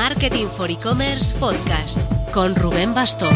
Marketing for E-Commerce Podcast con Rubén Bastón.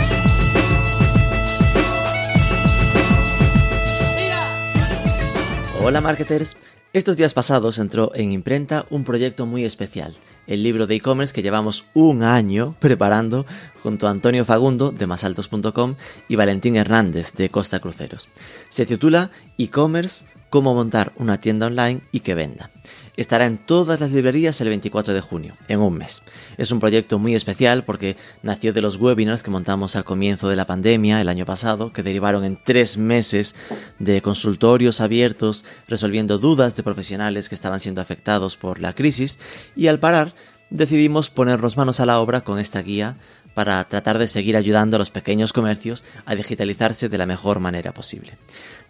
Hola marketers, estos días pasados entró en imprenta un proyecto muy especial, el libro de e-commerce que llevamos un año preparando junto a Antonio Fagundo de masaltos.com y Valentín Hernández de Costa Cruceros. Se titula E-commerce, cómo montar una tienda online y que venda. Estará en todas las librerías el 24 de junio, en un mes. Es un proyecto muy especial porque nació de los webinars que montamos al comienzo de la pandemia el año pasado, que derivaron en tres meses de consultorios abiertos resolviendo dudas de profesionales que estaban siendo afectados por la crisis y al parar decidimos ponernos manos a la obra con esta guía para tratar de seguir ayudando a los pequeños comercios a digitalizarse de la mejor manera posible.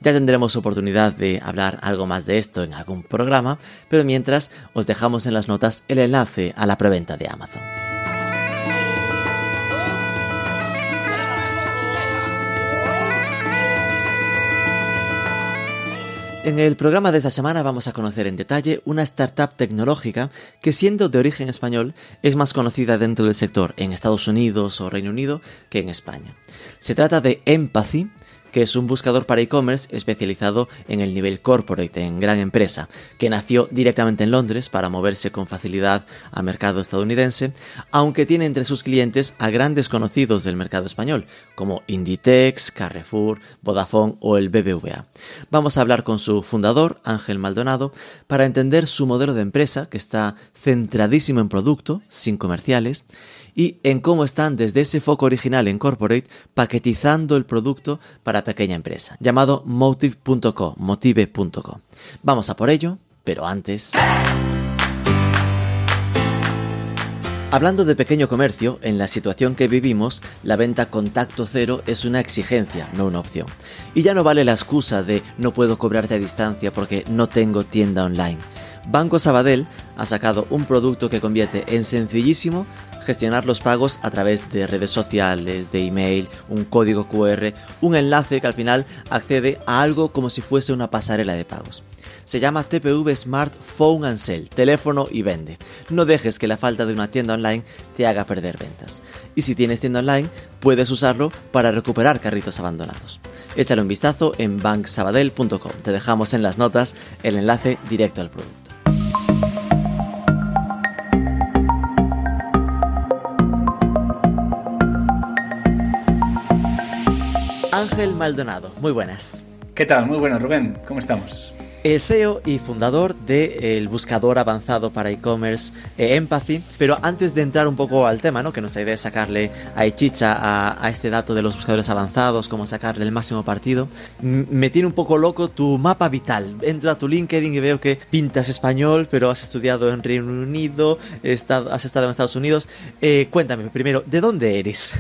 Ya tendremos oportunidad de hablar algo más de esto en algún programa, pero mientras os dejamos en las notas el enlace a la preventa de Amazon. En el programa de esta semana vamos a conocer en detalle una startup tecnológica que siendo de origen español es más conocida dentro del sector en Estados Unidos o Reino Unido que en España. Se trata de Empathy, que es un buscador para e-commerce especializado en el nivel corporate, en gran empresa, que nació directamente en Londres para moverse con facilidad al mercado estadounidense, aunque tiene entre sus clientes a grandes conocidos del mercado español, como Inditex, Carrefour, Vodafone o el BBVA. Vamos a hablar con su fundador, Ángel Maldonado, para entender su modelo de empresa, que está centradísimo en producto, sin comerciales, y en cómo están desde ese foco original en corporate paquetizando el producto para pequeña empresa, llamado motive.co, motive.co. Vamos a por ello, pero antes... Hablando de pequeño comercio, en la situación que vivimos, la venta contacto cero es una exigencia, no una opción. Y ya no vale la excusa de no puedo cobrarte a distancia porque no tengo tienda online. Banco Sabadell ha sacado un producto que convierte en sencillísimo gestionar los pagos a través de redes sociales, de email, un código QR, un enlace que al final accede a algo como si fuese una pasarela de pagos. Se llama TPV Smart Phone and Sell, teléfono y vende. No dejes que la falta de una tienda online te haga perder ventas. Y si tienes tienda online, puedes usarlo para recuperar carritos abandonados. Échale un vistazo en banksabadell.com. Te dejamos en las notas el enlace directo al producto. Ángel Maldonado, muy buenas. ¿Qué tal? Muy buenas, Rubén. ¿Cómo estamos? El CEO y fundador del buscador avanzado para e-commerce eh, Empathy. Pero antes de entrar un poco al tema, ¿no? que nuestra idea es sacarle a Echicha a, a, este dato de los buscadores avanzados, cómo sacarle el máximo partido, me tiene un poco loco tu mapa vital. Entro a tu LinkedIn y veo que pintas español, pero has estudiado en Reino Unido, has estado en Estados Unidos. Eh, cuéntame primero, ¿de dónde eres?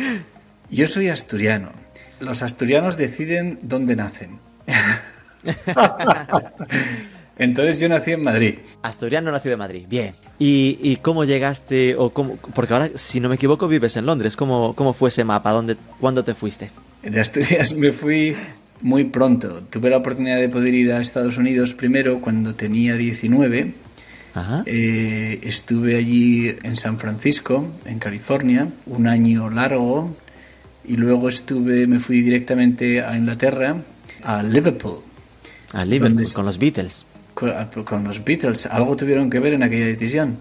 Yo soy asturiano los asturianos deciden dónde nacen. Entonces yo nací en Madrid. Asturiano nacido en Madrid, bien. ¿Y, cómo llegaste, o cómo, porque ahora, si no me equivoco, vives en Londres. ¿Cómo, cómo fue ese mapa? ¿Dónde, ¿Cuándo te fuiste? De Asturias me fui muy pronto. Tuve la oportunidad de poder ir a Estados Unidos primero cuando tenía 19. Ajá. Eh, estuve allí en San Francisco, en California, un año largo, y luego estuve, me fui directamente a Inglaterra, a Liverpool. A Liverpool, con los Beatles. Ah, con, los Beatles, algo tuvieron que ver en aquella decisión.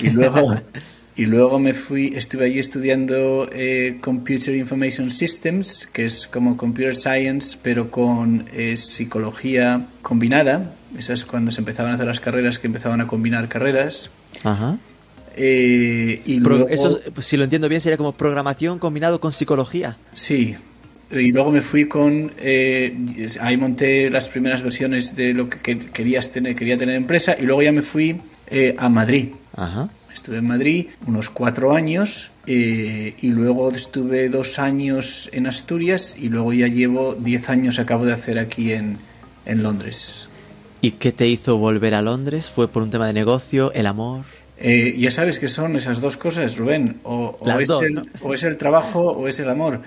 Y luego, y luego me fui, estuve allí estudiando eh, Computer Information Systems, que es como Computer Science, pero con eh, psicología combinada. Esas es cuando se empezaban a hacer las carreras, que empezaban a combinar carreras. Ajá. Eh, y luego, Eso, pues, si lo entiendo bien, sería como programación combinado con psicología. Sí. Y luego me fui con. Eh, ahí monté las primeras versiones de lo que querías tener, quería tener empresa. Y luego ya me fui eh, a Madrid. Estuve en Madrid unos cuatro años eh, y luego estuve dos años en Asturias y luego ya llevo diez años, acabo de hacer aquí en, en Londres. ¿Y qué te hizo volver a Londres? ¿Fue por un tema de negocio, el amor? Eh, ya sabes que son esas dos cosas, Rubén. O, o, es, dos, el, ¿no? o es, el, trabajo o es el amor.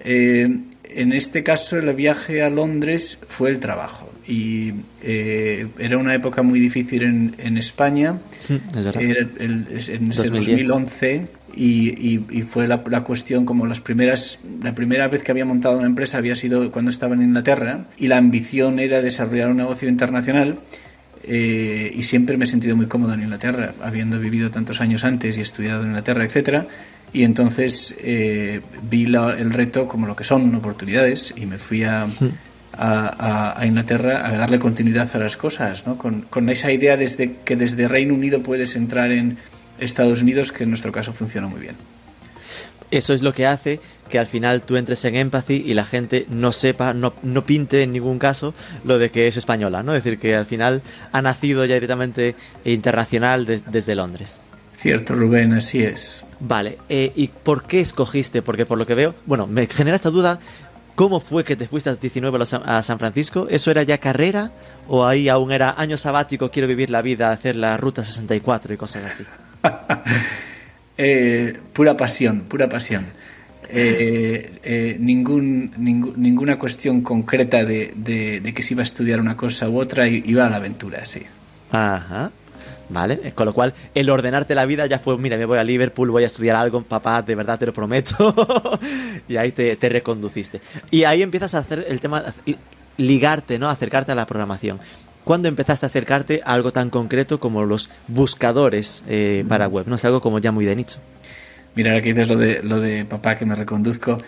Eh, en este caso, el viaje a Londres fue el trabajo. Y eh, era una época muy difícil en, en España. Es verdad. Era el, en ese 2011 y, y, y, fue la, la, cuestión como las primeras la primera vez que había montado una empresa había sido cuando estaba en Inglaterra y la ambición era desarrollar un negocio internacional eh, y siempre me he sentido muy cómodo en Inglaterra habiendo vivido tantos años antes y estudiado en Inglaterra etcétera y entonces eh, vi la, el reto como lo que son oportunidades y me fui a, a, a, Inglaterra a darle continuidad a las cosas ¿no? con, con esa idea desde que desde Reino Unido puedes entrar en Estados Unidos, que en nuestro caso funciona muy bien. Eso es lo que hace que al final tú entres en Empathy y la gente no sepa, no, no pinte en ningún caso lo de que es española, ¿no? Es decir, que al final ha nacido ya directamente internacional de, desde Londres. Cierto, Rubén, así es. Vale, eh, ¿y por qué escogiste? Porque por lo que veo, bueno, me genera esta duda, ¿cómo fue que te fuiste a 19 a San Francisco? ¿Eso era ya carrera o ahí aún era año sabático, quiero vivir la vida, hacer la ruta 64 y cosas así? eh, pura pasión, pura pasión. Eh, eh, ningún, ninguna cuestión concreta de, que se iba a estudiar una cosa u otra, iba a la aventura, sí. Ajá. Vale, con lo cual el ordenarte la vida ya fue, mira, me voy a Liverpool, voy a estudiar algo, papá, de verdad te lo prometo. y ahí te, te, reconduciste. Y ahí empiezas a hacer el tema, ligarte, ¿no? Acercarte a la programación. ¿Cuándo empezaste a acercarte a algo tan concreto como los buscadores eh, para web? ¿No? Es algo como ya muy de nicho. Mira, ahora que dices lo de, lo de papá que me reconduzco.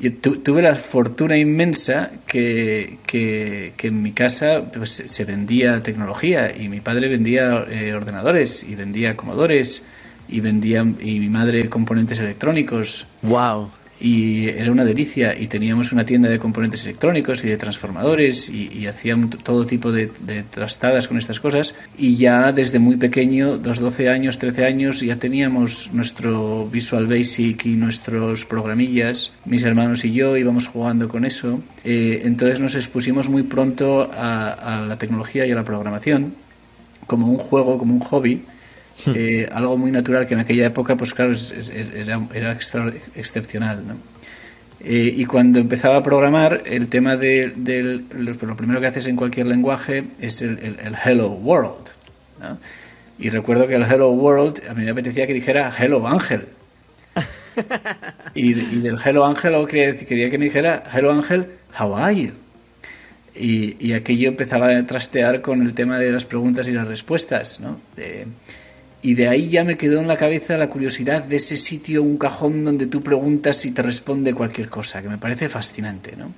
Yo tu, tuve la fortuna inmensa que, que, que en mi casa pues, se vendía tecnología y mi padre vendía eh, ordenadores y vendía comodores y vendía y mi madre componentes electrónicos. ¡Wow! Y era una delicia y teníamos una tienda de componentes electrónicos y de transformadores y, y hacían todo tipo de, trastadas con estas cosas y ya desde muy pequeño, los 12 años, 13 años, ya teníamos nuestro Visual Basic y nuestros programillas, mis hermanos y yo íbamos jugando con eso, eh, entonces nos expusimos muy pronto a la tecnología y a la programación como un juego, como un hobby eh, algo muy natural que en aquella época, pues claro, es, es, era, era extra, excepcional. ¿no? Eh, y cuando empezaba a programar, el tema de, de, lo primero que haces en cualquier lenguaje es el, el, el Hello World. ¿no? Y recuerdo que el Hello World a mí me apetecía que dijera Hello Ángel. y, y, del Hello Ángel quería que me dijera Hello Ángel, how are you? Y, y, aquello empezaba a trastear con el tema de las preguntas y las respuestas, ¿no? De, y de ahí ya me quedó en la cabeza la curiosidad de ese sitio, un cajón donde tú preguntas y te responde cualquier cosa, que me parece fascinante, ¿no?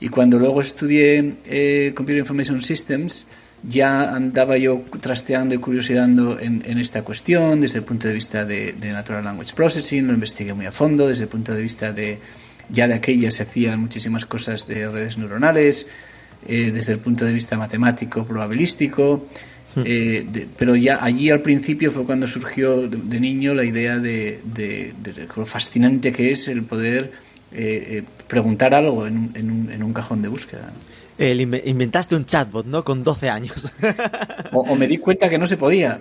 Y cuando luego estudié eh, Computer Information Systems, ya andaba yo trasteando y curiosidando en, en, esta cuestión desde el punto de vista de, Natural Language Processing, lo investigué muy a fondo, desde el punto de vista de, ya de aquella se hacían muchísimas cosas de redes neuronales, eh, desde el punto de vista matemático, probabilístico, eh, de, pero ya allí al principio fue cuando surgió de, niño la idea de, lo fascinante que es el poder eh, eh, preguntar algo en en, un, en un, cajón de búsqueda. El inventaste un chatbot, ¿no? Con 12 años. o, o, me di cuenta que no se podía.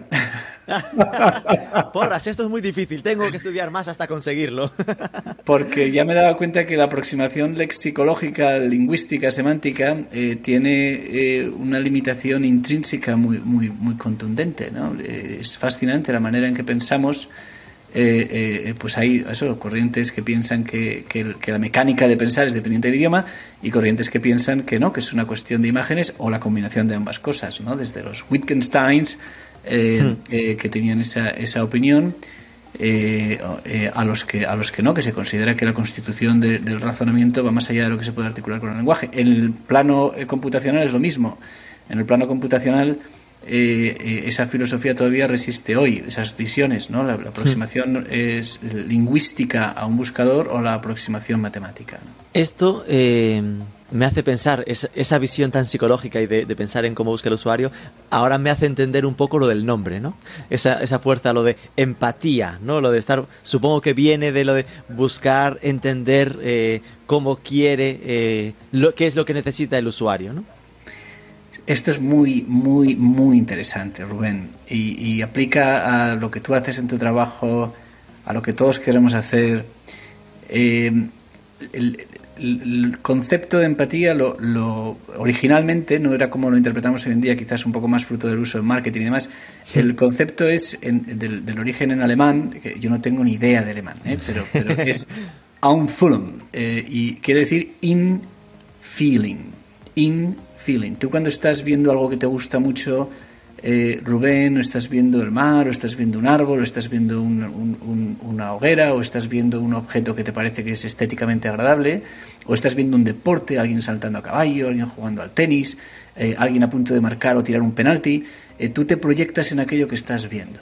Porras, esto es muy difícil, tengo que estudiar más hasta conseguirlo. Porque ya me daba cuenta que la aproximación lexicológica, lingüística, semántica, eh, tiene eh, una limitación intrínseca muy, muy, muy contundente. ¿no? Eh, es fascinante la manera en que pensamos. Eh, pues hay eso, corrientes que piensan que, que, que, la mecánica de pensar es dependiente del idioma y corrientes que piensan que no, que es una cuestión de imágenes o la combinación de ambas cosas, ¿no? desde los Wittgensteins eh, hmm. eh, que tenían esa, esa opinión eh, a, los que, a los que no, que se considera que la constitución de, del razonamiento va más allá de lo que se puede articular con el lenguaje. En el plano computacional es lo mismo. En el plano computacional esa filosofía todavía resiste hoy, esas visiones, ¿no? La, la aproximación es lingüística a un buscador o la aproximación matemática. ¿no? Esto me hace pensar, esa, visión tan psicológica y de, pensar en cómo busca el usuario, ahora me hace entender un poco lo del nombre, ¿no? Esa, esa fuerza, lo de empatía, ¿no? Lo de estar, supongo que viene de lo de buscar entender eh, cómo quiere, eh, lo, qué es lo que necesita el usuario, ¿no? Esto es muy, muy, muy interesante, Rubén, y, aplica a lo que tú haces en tu trabajo, a lo que todos queremos hacer. Eh, el, el concepto de empatía lo, originalmente no era como lo interpretamos hoy en día, quizás un poco más fruto del uso del marketing y demás. El concepto es del, origen en alemán, que yo no tengo ni idea de alemán, ¿eh? pero, pero, es Anfühlen eh, y quiere decir in feeling, in feeling. Tú cuando estás viendo algo que te gusta mucho, eh, Rubén, o estás viendo el mar, o estás viendo un árbol, o estás viendo una hoguera, o estás viendo un objeto que te parece que es estéticamente agradable, o estás viendo un deporte, alguien saltando a caballo, alguien jugando al tenis, eh, alguien a punto de marcar o tirar un penalti, eh, tú te proyectas en aquello que estás viendo.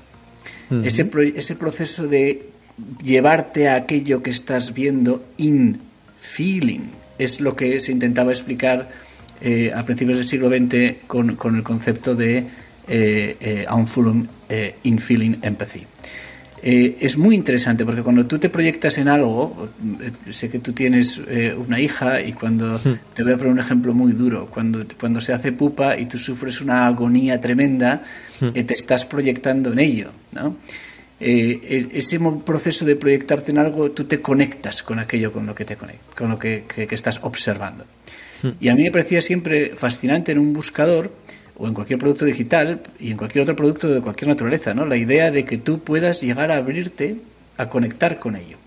ese, ese proceso de llevarte a aquello que estás viendo in feeling es lo que se intentaba explicar a principios del siglo XX con, con el concepto de eh, eh, a un full eh, in feeling empathy. es muy interesante porque cuando tú te proyectas en algo, sé que tú tienes una hija y cuando, te voy a poner un ejemplo muy duro, cuando, cuando se hace pupa y tú sufres una agonía tremenda, te estás proyectando en ello. ¿no? E, ese proceso de proyectarte en algo, tú te conectas con aquello con lo que, te conectas, con lo que, que, que estás observando. Y a mí me parecía siempre fascinante en un buscador o en cualquier producto digital y en cualquier otro producto de cualquier naturaleza, ¿no? La idea de que tú puedas llegar a abrirte a conectar con ello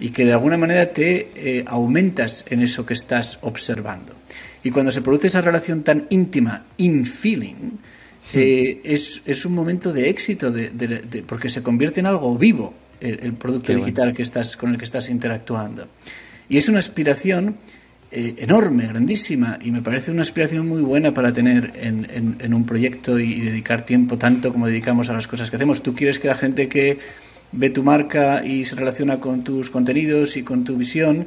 y que de alguna manera te eh, aumentas en eso que estás observando. Y cuando se produce esa relación tan íntima, in feeling, eh, es, es, un momento de éxito de, porque se convierte en algo vivo el, producto digital que estás, con el que estás interactuando. Y es una aspiración eh, enorme, grandísima, y me parece una aspiración muy buena para tener en, un proyecto y, dedicar tiempo tanto como dedicamos a las cosas que hacemos. Tú quieres que la gente que ve tu marca y se relaciona con tus contenidos y con tu visión,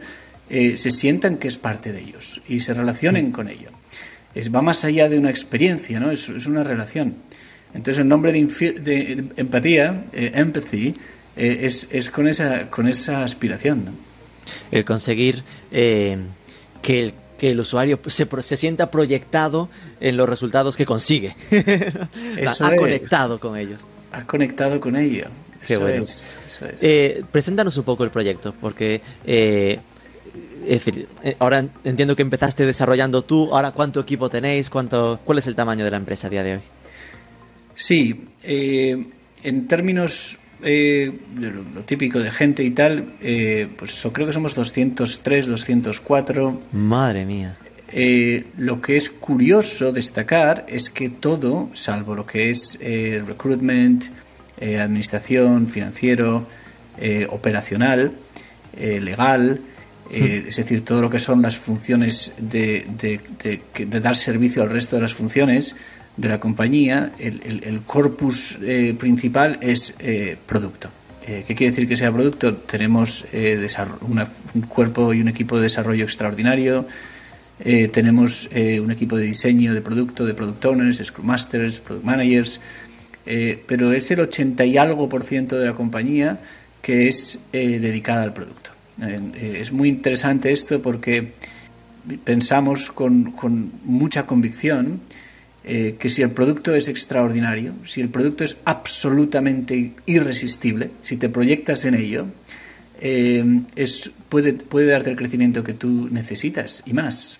eh, se sientan que es parte de ellos y se relacionen con ello. Es, va más allá de una experiencia, ¿no? es, es una relación. Entonces, el nombre de, empatía, eh, empathy, es, es, con, esa, con esa aspiración. ¿no? El conseguir que el, que el usuario se, se, sienta proyectado en los resultados que consigue. ha conectado con ellos. Ha conectado con ellos. Qué bueno. Eh, preséntanos un poco el proyecto, porque eh, es decir, eh, ahora entiendo que empezaste desarrollando tú, ahora cuánto equipo tenéis, cuánto, cuál es el tamaño de la empresa a día de hoy. Sí, en términos eh, lo, típico de gente y tal, eh, pues creo que somos 203, 204. Madre mía. Eh, lo que es curioso destacar es que todo, salvo lo que es recruitment, administración, financiero, operacional, legal, hmm. es decir, todo lo que son las funciones de, dar servicio al resto de las funciones, de la compañía, el, corpus eh, principal es eh, producto. Eh, ¿Qué quiere decir que sea producto? Tenemos un cuerpo y un equipo de desarrollo extraordinario, tenemos un equipo de diseño de producto, de product owners, scrum masters, product managers, pero es el 80 y algo por ciento de la compañía que es dedicada al producto. Es muy interesante esto porque pensamos con, con mucha convicción eh, que si el producto es extraordinario, si el producto es absolutamente irresistible, si te proyectas en ello, eh, es, puede, puede darte el crecimiento que tú necesitas y más.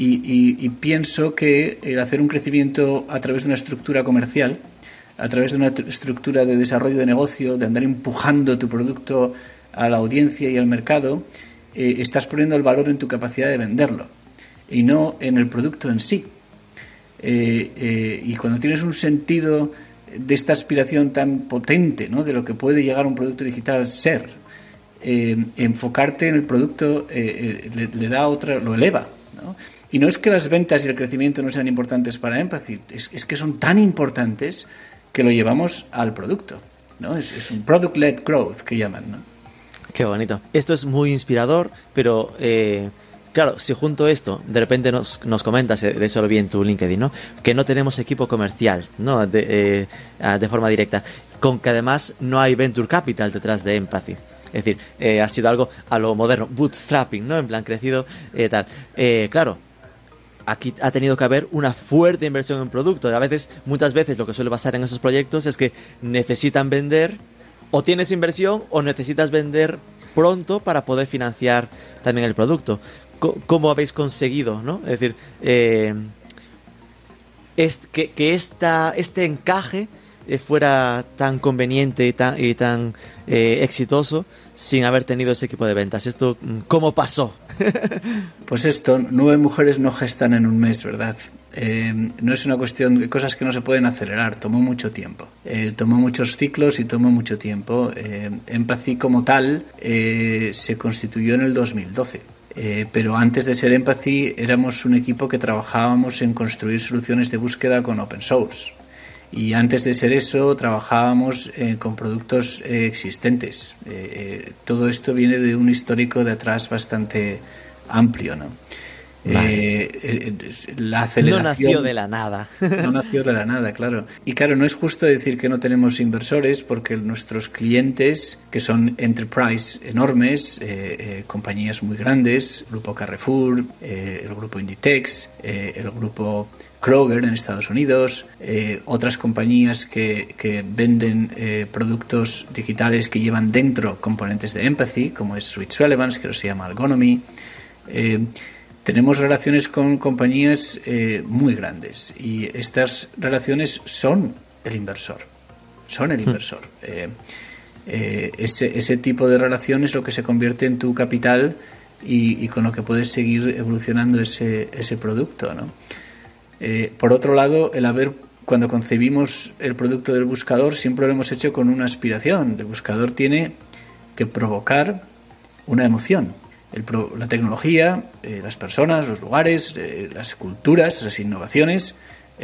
Y, pienso que el hacer un crecimiento a través de una estructura comercial, a través de una estructura de desarrollo de negocio, de andar empujando tu producto a la audiencia y al mercado, eh, estás poniendo el valor en tu capacidad de venderlo y no en el producto en sí. Eh, eh, y cuando tienes un sentido de esta aspiración tan potente, ¿no? de lo que puede llegar un producto digital a ser, enfocarte en el producto le, da otra, lo eleva. Y no es que las ventas y el crecimiento no sean importantes para Empathy, es, que son tan importantes que lo llevamos al producto. ¿no? Es, un product-led growth que llaman. ¿no? Qué bonito. Esto es muy inspirador, pero Claro, si junto esto, de repente nos, nos comentas, de eso lo vi en tu LinkedIn, ¿no? Que no tenemos equipo comercial, ¿no? De, eh, de forma directa. Con que además no hay venture capital detrás de Empathy. Es decir, eh, ha sido algo a lo moderno, bootstrapping, ¿no? En plan crecido, eh, tal. Eh, claro, aquí ha tenido que haber una fuerte inversión en producto. A veces, muchas veces lo que suele pasar en esos proyectos es que necesitan vender, o tienes inversión, o necesitas vender pronto para poder financiar también el producto. ¿Cómo habéis conseguido, no? Es decir, eh, que, que esta, este encaje eh, fuera tan conveniente y tan, y tan eh, exitoso sin haber tenido ese equipo de ventas. ¿Esto mm, cómo pasó? pues esto, nueve mujeres no gestan en un mes, ¿verdad? Eh, no es una cuestión de cosas que no se pueden acelerar, tomó mucho tiempo. tomó muchos ciclos y tomó mucho tiempo. Empathy como tal se constituyó en el 2012. pero antes de ser Empathy éramos un equipo que trabajábamos en construir soluciones de búsqueda con open source. Y antes de ser eso, trabajábamos eh, con productos eh, existentes. Eh, todo esto viene de un histórico de atrás bastante amplio, ¿no? La aceleración. No nació de la nada. no nació de la nada, claro. Y claro, no es justo decir que no tenemos inversores porque nuestros clientes, que son enterprise enormes, compañías muy grandes, el grupo Carrefour, el grupo Inditex, el grupo Kroger en Estados Unidos, eh, otras compañías que, que venden eh, productos digitales que llevan dentro componentes de empathy, como es Switch Relevance, que se llama Algonomy. Eh, tenemos relaciones con compañías muy grandes y estas relaciones son el inversor, son el hmm. inversor. ese, ese tipo de relación es lo que se convierte en tu capital y, y con lo que puedes seguir evolucionando ese, ese producto, ¿no? Eh, por otro lado, el haber, cuando concebimos el producto del buscador, siempre lo hemos hecho con una aspiración. El buscador tiene que provocar una emoción. La tecnología, eh, las personas, los lugares, eh, las culturas, las innovaciones,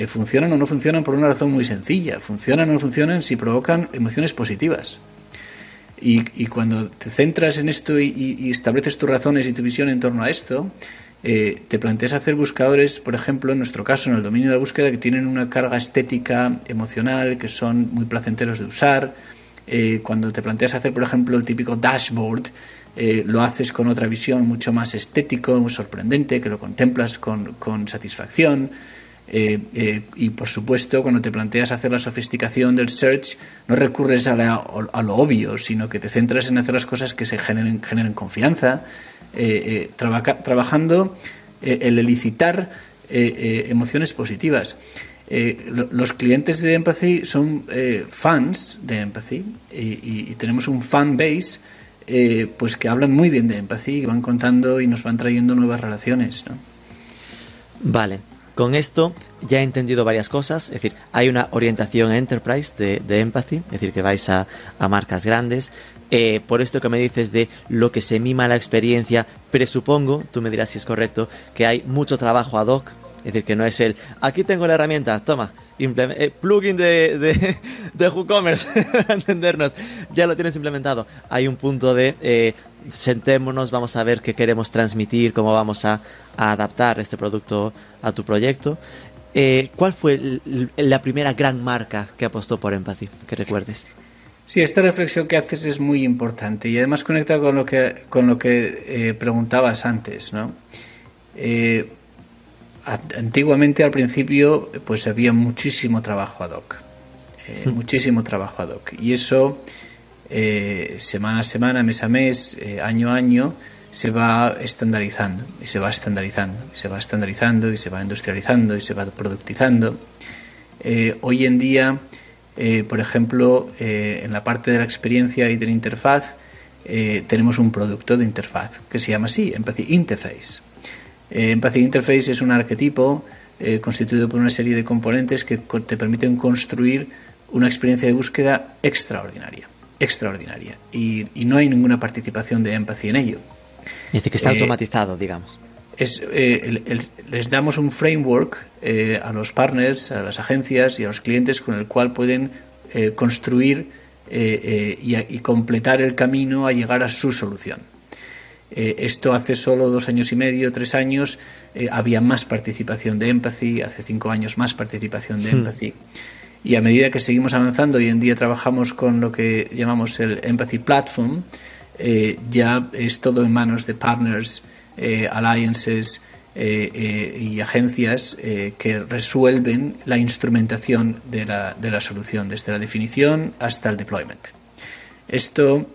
funcionan o no funcionan por una razón muy sencilla. Funcionan o no funcionan si provocan emociones positivas. Y, cuando te centras en esto y, estableces tus razones y tu visión en torno a esto, eh, te planteas hacer buscadores, por ejemplo, en nuestro caso, en el dominio de la búsqueda, que tienen una carga estética, emocional, que son muy placenteros de usar. Eh, cuando te planteas hacer, por ejemplo, el típico dashboard, eh, lo haces con otra visión mucho más estético, muy sorprendente, que lo contemplas con, con satisfacción. y por supuesto, cuando te planteas hacer la sofisticación del search, no recurres a, a, lo obvio, sino que te centras en hacer las cosas que se generen, generen confianza, eh, eh trabajando eh, el elicitar eh, emociones positivas. los clientes de Empathy son fans de Empathy y, tenemos un fan base pues que hablan muy bien de Empathy y van contando y nos van trayendo nuevas relaciones. Vale, con esto ya he entendido varias cosas, es decir, hay una orientación enterprise de, de Empathy, es decir, que vais a, a marcas grandes, eh, por esto que me dices de lo que se mima la experiencia, presupongo, tú me dirás si es correcto, que hay mucho trabajo ad hoc. Es decir, que no es el, aquí tengo la herramienta, toma, eh, plugin de, de, de WooCommerce, entendernos, ya lo tienes implementado. Hay un punto de, eh, sentémonos, vamos a ver qué queremos transmitir, cómo vamos a, adaptar este producto a tu proyecto. ¿Cuál fue la primera gran marca que apostó por Empathy, que recuerdes? Sí, esta reflexión que haces es muy importante y además conecta con lo que, con lo que eh, preguntabas antes, ¿no? Eh, antiguamente, al principio, pues había muchísimo trabajo ad hoc, eh, muchísimo trabajo ad hoc. Y eso semana a semana, mes a mes, año a año, se va estandarizando y se va estandarizando y se va estandarizando y se va industrializando y se va productizando. hoy en día eh, por ejemplo, eh, en la parte de la experiencia y de la interfaz, eh, tenemos un producto de interfaz que se llama así, Empathy Interface. Empathy Interface es un arquetipo constituido por una serie de componentes que te permiten construir una experiencia de búsqueda extraordinaria. Extraordinaria. Y, no hay ninguna participación de Empathy en ello. Dice que está automatizado, digamos es, eh, les damos un framework eh, a los partners, a las agencias y a los clientes con el cual pueden eh, construir y, completar el camino a llegar a su solución. Eh, esto hace solo dos años y medio, tres años, eh, había más participación de Empathy, hace cinco años más participación de hmm. Empathy. Y a medida que seguimos avanzando, hoy en día trabajamos con lo que llamamos el Empathy Platform, eh, ya es todo en manos de partners, alliances y agencias que resuelven la instrumentación de la, de la solución, desde la definición hasta el deployment. Esto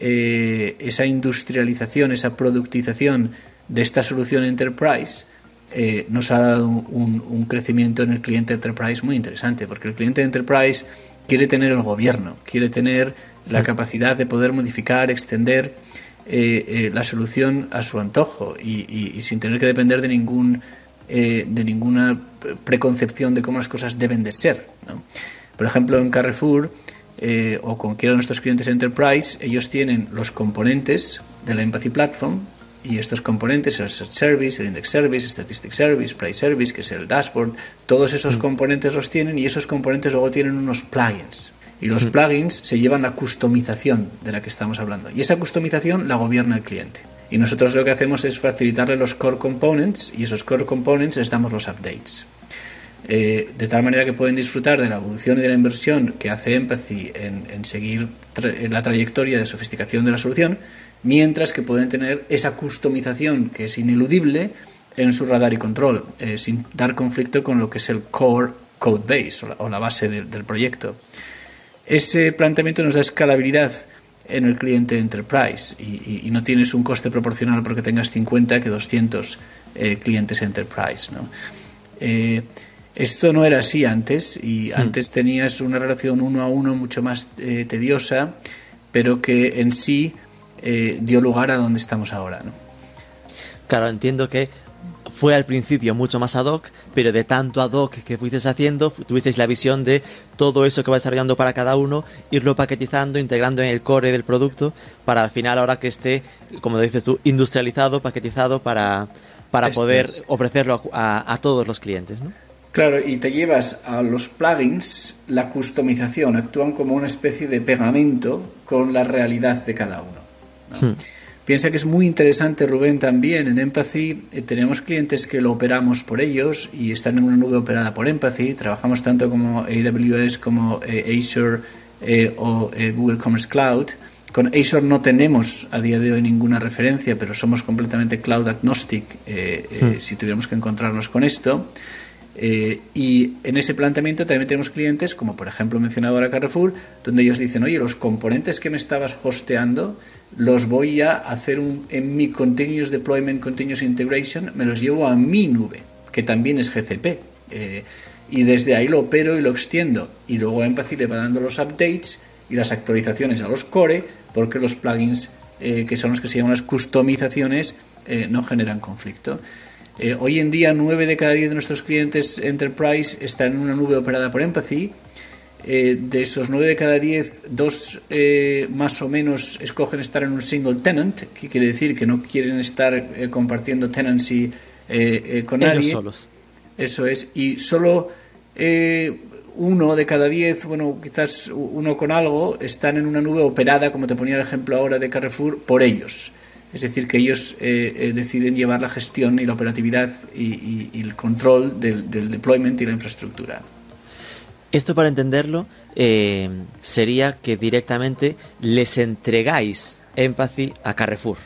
eh, esa industrialización, esa productización de esta solución enterprise eh, nos ha dado un, crecimiento en el cliente enterprise muy interesante, porque el cliente enterprise quiere tener el gobierno, quiere tener la capacidad de poder modificar, extender eh, la solución a su antojo y, sin tener que depender de ningún de ninguna preconcepción de cómo las cosas deben de ser. Por ejemplo, en Carrefour eh, o con cualquiera de nuestros clientes enterprise, ellos tienen los componentes de la Empathy Platform y estos componentes, el Search Service, el Index Service, Statistic Service, Price Service, que es el dashboard, todos esos mm. componentes los tienen y esos componentes luego tienen unos plugins. Y los mm. plugins se llevan la customización de la que estamos hablando. Y esa customización la gobierna el cliente. Y nosotros lo que hacemos es facilitarle los core components y esos core components les damos los updates. Eh, de tal manera que pueden disfrutar de la evolución y de la inversión que hace Empathy en, seguir la trayectoria de sofisticación de la solución, mientras que pueden tener esa customización que es ineludible en su radar y control, eh, sin dar conflicto con lo que es el core code base o la, base del proyecto. Ese planteamiento nos da escalabilidad en el cliente enterprise y, no tienes un coste proporcional porque tengas 50 que 200 eh, clientes enterprise. ¿no? Esto no era así antes y hmm. antes tenías una relación uno a uno mucho más eh, tediosa, pero que en sí eh, dio lugar a donde estamos ahora. ¿no? Claro, entiendo que fue al principio mucho más ad hoc, pero de tanto ad hoc que fuisteis haciendo, tuvisteis la visión de todo eso que va desarrollando para cada uno, irlo paquetizando, integrando en el core del producto, para al final ahora que esté, como dices tú, industrializado, paquetizado para, para poder ofrecerlo a, a todos los clientes. ¿no? Claro, y te llevas a los plugins la customización, actúan como una especie de pegamento con la realidad de cada uno. Hmm. Piensa que es muy interesante, Rubén, también en Empathy. Eh, tenemos clientes que lo operamos por ellos y están en una nube operada por Empathy. Trabajamos tanto como AWS como eh, Azure eh, o Google Commerce Cloud. Con Azure no tenemos a día de hoy ninguna referencia, pero somos completamente cloud agnostic hmm. si tuviéramos que encontrarnos con esto. Eh, y en ese planteamiento también tenemos clientes, como por ejemplo mencionado ahora Carrefour, donde ellos dicen, oye, los componentes que me estabas hosteando los voy a hacer en mi Continuous Deployment, Continuous Integration, me los llevo a mi nube, que también es GCP. Eh, y desde ahí lo opero y lo extiendo. Y luego Empathy le va dando los updates y las actualizaciones a los core, porque los plugins, eh, que son los que se llaman las customizaciones, no generan conflicto. Eh, hoy en día, 9 de cada 10 de nuestros clientes Enterprise están en una nube operada por Empathy. Eh, de esos 9 de cada 10, dos eh, más o menos escogen estar en un single tenant, que quiere decir que no quieren estar compartiendo tenancy con Ellos nadie. solos. Eso es. Y solo uno de cada 10, bueno, quizás uno con algo, están en una nube operada, como te ponía el ejemplo ahora de Carrefour, por ellos. Es decir, que ellos eh, eh, deciden llevar la gestión y la operatividad y, el control del, deployment y la infraestructura. Esto para entenderlo eh, sería que directamente les entregáis Empathy a Carrefour.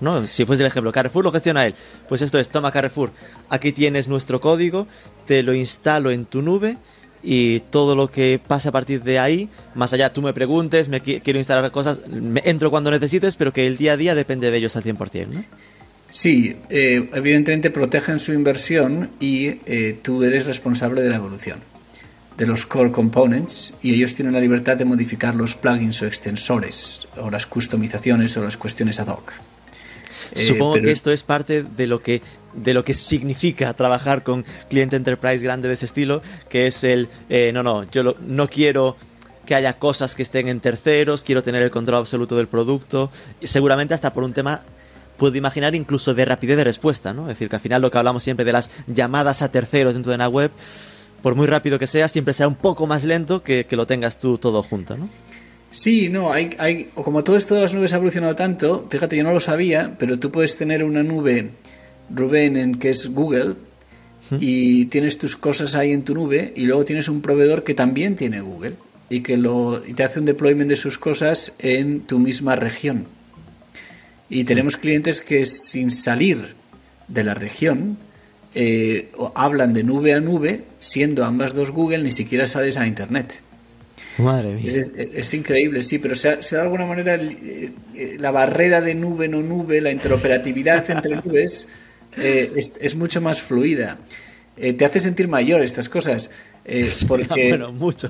¿no? Si fuese el ejemplo, Carrefour lo gestiona él. Pues esto es, toma Carrefour, aquí tienes nuestro código, te lo instalo en tu nube y todo lo que pasa a partir de ahí, más allá tú me preguntes, me quiero instalar cosas, me entro cuando necesites, pero que el día a día depende de ellos al 100%, ¿no? Sí, eh, evidentemente protegen su inversión y eh, tú eres responsable de la evolución de los core components y ellos tienen la libertad de modificar los plugins o extensores o las customizaciones o las cuestiones ad hoc. Eh, Supongo que esto es parte de lo que de lo que significa trabajar con cliente enterprise grande de ese estilo, que es el eh, no no yo no quiero que haya cosas que estén en terceros, quiero tener el control absoluto del producto, seguramente hasta por un tema puedo imaginar incluso de rapidez de respuesta, ¿no? Es decir, que al final lo que hablamos siempre de las llamadas a terceros dentro de una web, por muy rápido que sea, siempre sea un poco más lento que, que lo tengas tú todo junto, ¿no? Sí, no, hay, hay, como todo esto de las nubes ha evolucionado tanto, fíjate, yo no lo sabía, pero tú puedes tener una nube, Rubén, en que es Google, y tienes tus cosas ahí en tu nube, y luego tienes un proveedor que también tiene Google, y que lo, y te hace un deployment de sus cosas en tu misma región. Y tenemos clientes que sin salir de la región, eh, hablan de nube a nube, siendo ambas dos Google, ni siquiera sales a Internet. Madre mía. Es, increíble, sí, pero se de alguna manera eh, eh, la barrera de nube no nube, la interoperatividad entre nubes es, mucho más fluida. te hace sentir mayor estas cosas. porque mucho.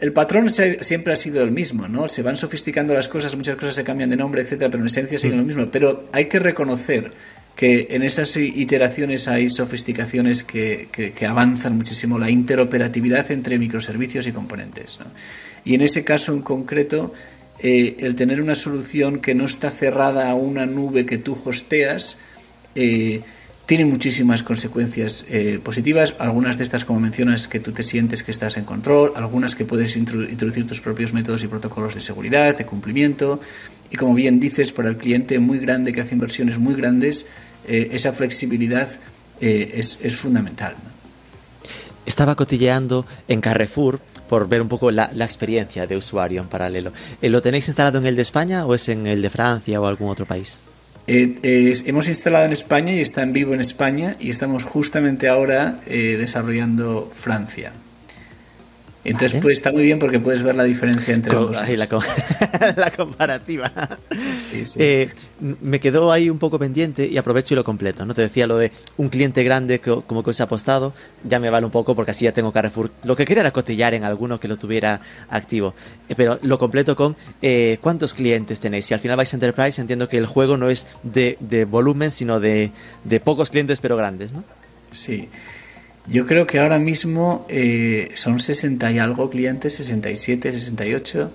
el, patrón siempre ha sido el mismo, ¿no? Se van sofisticando las cosas, muchas cosas se cambian de nombre, etcétera, pero en esencia siguen lo mismo. Pero hay que reconocer que en esas iteraciones hay sofisticaciones que, avanzan muchísimo la interoperatividad entre microservicios y componentes. Y en ese caso en concreto, eh, el tener una solución que no está cerrada a una nube que tú hosteas, eh, tiene muchísimas consecuencias eh, positivas, algunas de estas como mencionas que tú te sientes que estás en control, algunas que puedes introducir tus propios métodos y protocolos de seguridad, de cumplimiento, y como bien dices, para el cliente muy grande que hace inversiones muy grandes, eh, esa flexibilidad eh, es, fundamental. Estaba cotilleando en Carrefour por ver un poco la, la, experiencia de usuario en paralelo. ¿Lo tenéis instalado en el de España o es en el de Francia o algún otro país? Eh, hemos instalado en España y está en vivo en España y estamos justamente ahora eh, desarrollando Francia. Entonces pues está muy bien porque puedes ver la diferencia entre ambos. La, comparativa. Eh, me quedó ahí un poco pendiente y aprovecho y lo completo. ¿no? Te decía lo de un cliente grande que, como que os ha apostado, ya me vale un poco porque así ya tengo Carrefour. Lo que quería era cotillar en alguno que lo tuviera activo. Eh, pero lo completo con eh, cuántos clientes tenéis. Si al final vais a Enterprise, entiendo que el juego no es de, de volumen, sino de, de pocos clientes pero grandes, ¿no? Sí. Yo creo que ahora mismo eh, son 60 y algo clientes, 67, 68,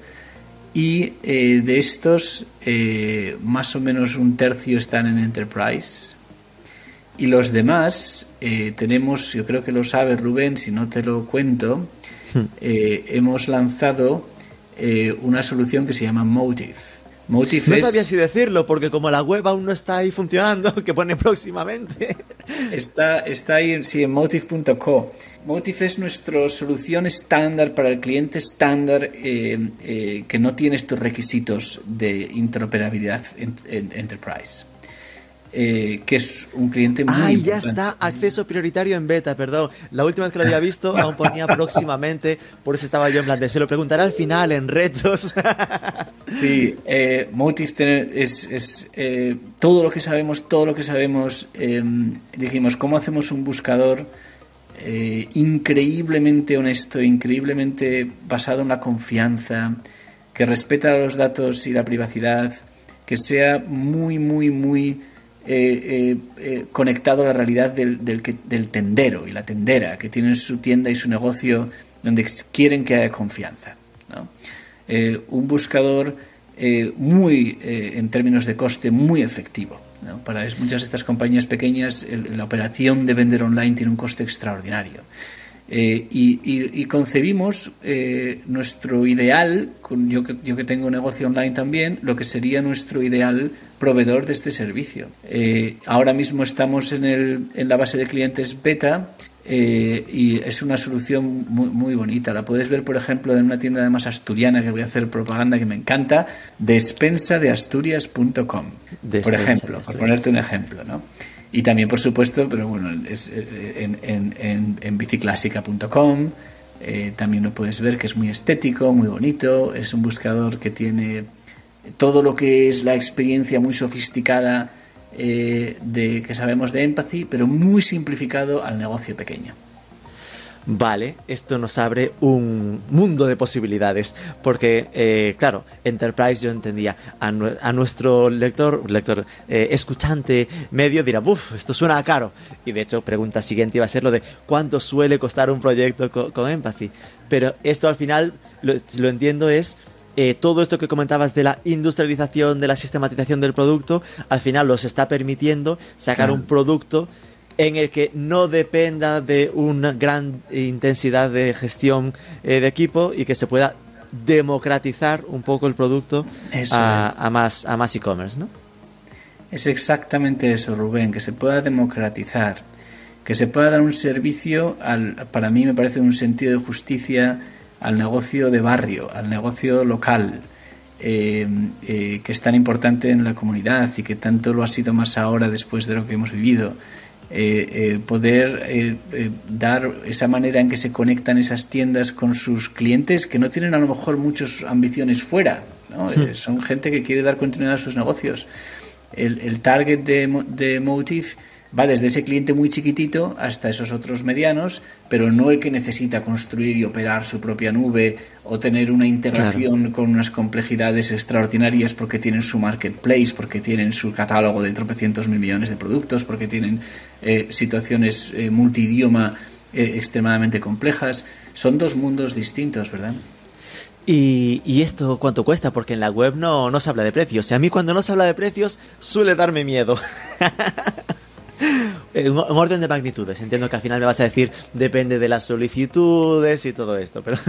y eh, de estos eh, más o menos un tercio están en Enterprise. Y los demás tenemos, yo creo que lo sabe Rubén, si no te lo cuento, hmm. hemos lanzado una solución que se llama Motive no sabía si decirlo, porque como la web aún no está ahí funcionando, que pone próximamente. Está, está ahí sí, en motive.co. Motive es nuestra solución estándar para el cliente estándar eh, eh, que no tiene estos requisitos de interoperabilidad en Enterprise. Eh, que es un cliente muy Ay, ya está, acceso prioritario en beta, perdón. La última vez que lo había visto aún ponía próximamente, por eso estaba yo en plan de, se lo preguntará al final en retos. sí, eh, Motive es, eh, todo lo que sabemos, todo lo que sabemos. Em, dijimos, ¿cómo hacemos un buscador increíblemente honesto, increíblemente basado en la confianza, que respeta los datos y la privacidad, que sea muy, muy, muy eh, eh, eh, conectado a la realidad del, del, tendero y la tendera, que tienen su tienda y su negocio donde quieren que haya confianza. un buscador muy, en términos de coste, muy efectivo. Para muchas de estas compañías pequeñas, la operación de vender online tiene un coste extraordinario. Eh, y, concebimos eh, nuestro ideal, yo que, yo que tengo un negocio online también, lo que sería nuestro ideal proveedor de este servicio. Eh, ahora mismo estamos en, el, en, la base de clientes beta y es una solución muy, muy, bonita. La puedes ver, por ejemplo, en una tienda además asturiana que voy a hacer propaganda que me encanta, despensadeasturias.com, por ejemplo, por ponerte un ejemplo. ¿no? Y también, por supuesto, pero bueno, es eh, en, en, en, biciclásica.com eh, también lo puedes ver que es muy estético, muy bonito, es un buscador que tiene todo lo que es la experiencia muy sofisticada eh, de que sabemos de Empathy, pero muy simplificado al negocio pequeño. Vale, esto nos abre un mundo de posibilidades, porque, eh, claro, Enterprise yo entendía, a, nuestro lector, lector eh, escuchante medio dirá, uff, esto suena caro. Y de hecho, pregunta siguiente iba a ser lo de cuánto suele costar un proyecto con, Empathy. Pero esto al final, lo, entiendo, es eh, todo esto que comentabas de la industrialización, de la sistematización del producto, al final los está permitiendo sacar un producto en el que no dependa de una gran intensidad de gestión eh, de equipo y que se pueda democratizar un poco el producto a más a más e-commerce, ¿no? Es exactamente eso, Rubén, que se pueda democratizar, que se pueda dar un servicio, al, para mí me parece un sentido de justicia al negocio de barrio, al negocio local, eh, eh, que es tan importante en la comunidad y que tanto lo ha sido más ahora después de lo que hemos vivido. Eh, eh, poder eh, eh, dar esa manera en que se conectan esas tiendas con sus clientes que no tienen a lo mejor muchas ambiciones fuera, ¿no? Son gente que quiere dar continuidad a sus negocios. El, el target de, de Motive va desde ese cliente muy chiquitito hasta esos otros medianos, pero no el que necesita construir y operar su propia nube o tener una integración con unas complejidades extraordinarias porque tienen su marketplace, porque tienen su catálogo de tropecientos mil millones de productos, porque tienen eh, situaciones eh, multidioma eh, extremadamente complejas. Son dos mundos distintos, ¿verdad? Y, y esto cuánto cuesta? Porque en la web no, no se habla de precios. Y a mí cuando no se habla de precios suele darme miedo. en, en orden de magnitudes. Entiendo que al final me vas a decir depende de las solicitudes y todo esto. Pero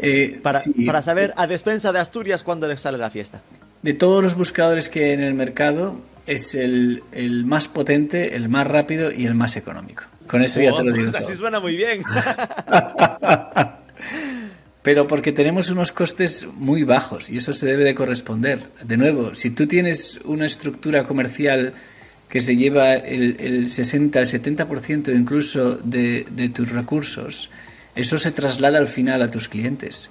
Eh, para, sí. para saber a despensa de Asturias cuándo le sale la fiesta. De todos los buscadores que hay en el mercado, es el, el más potente, el más rápido y el más económico. Con eso ya te lo digo. Pues así suena muy bien. Pero porque tenemos unos costes muy bajos y eso se debe de corresponder. De nuevo, si tú tienes una estructura comercial que se lleva el, el 60, el 70% incluso de, de tus recursos, eso se traslada al final a tus clientes.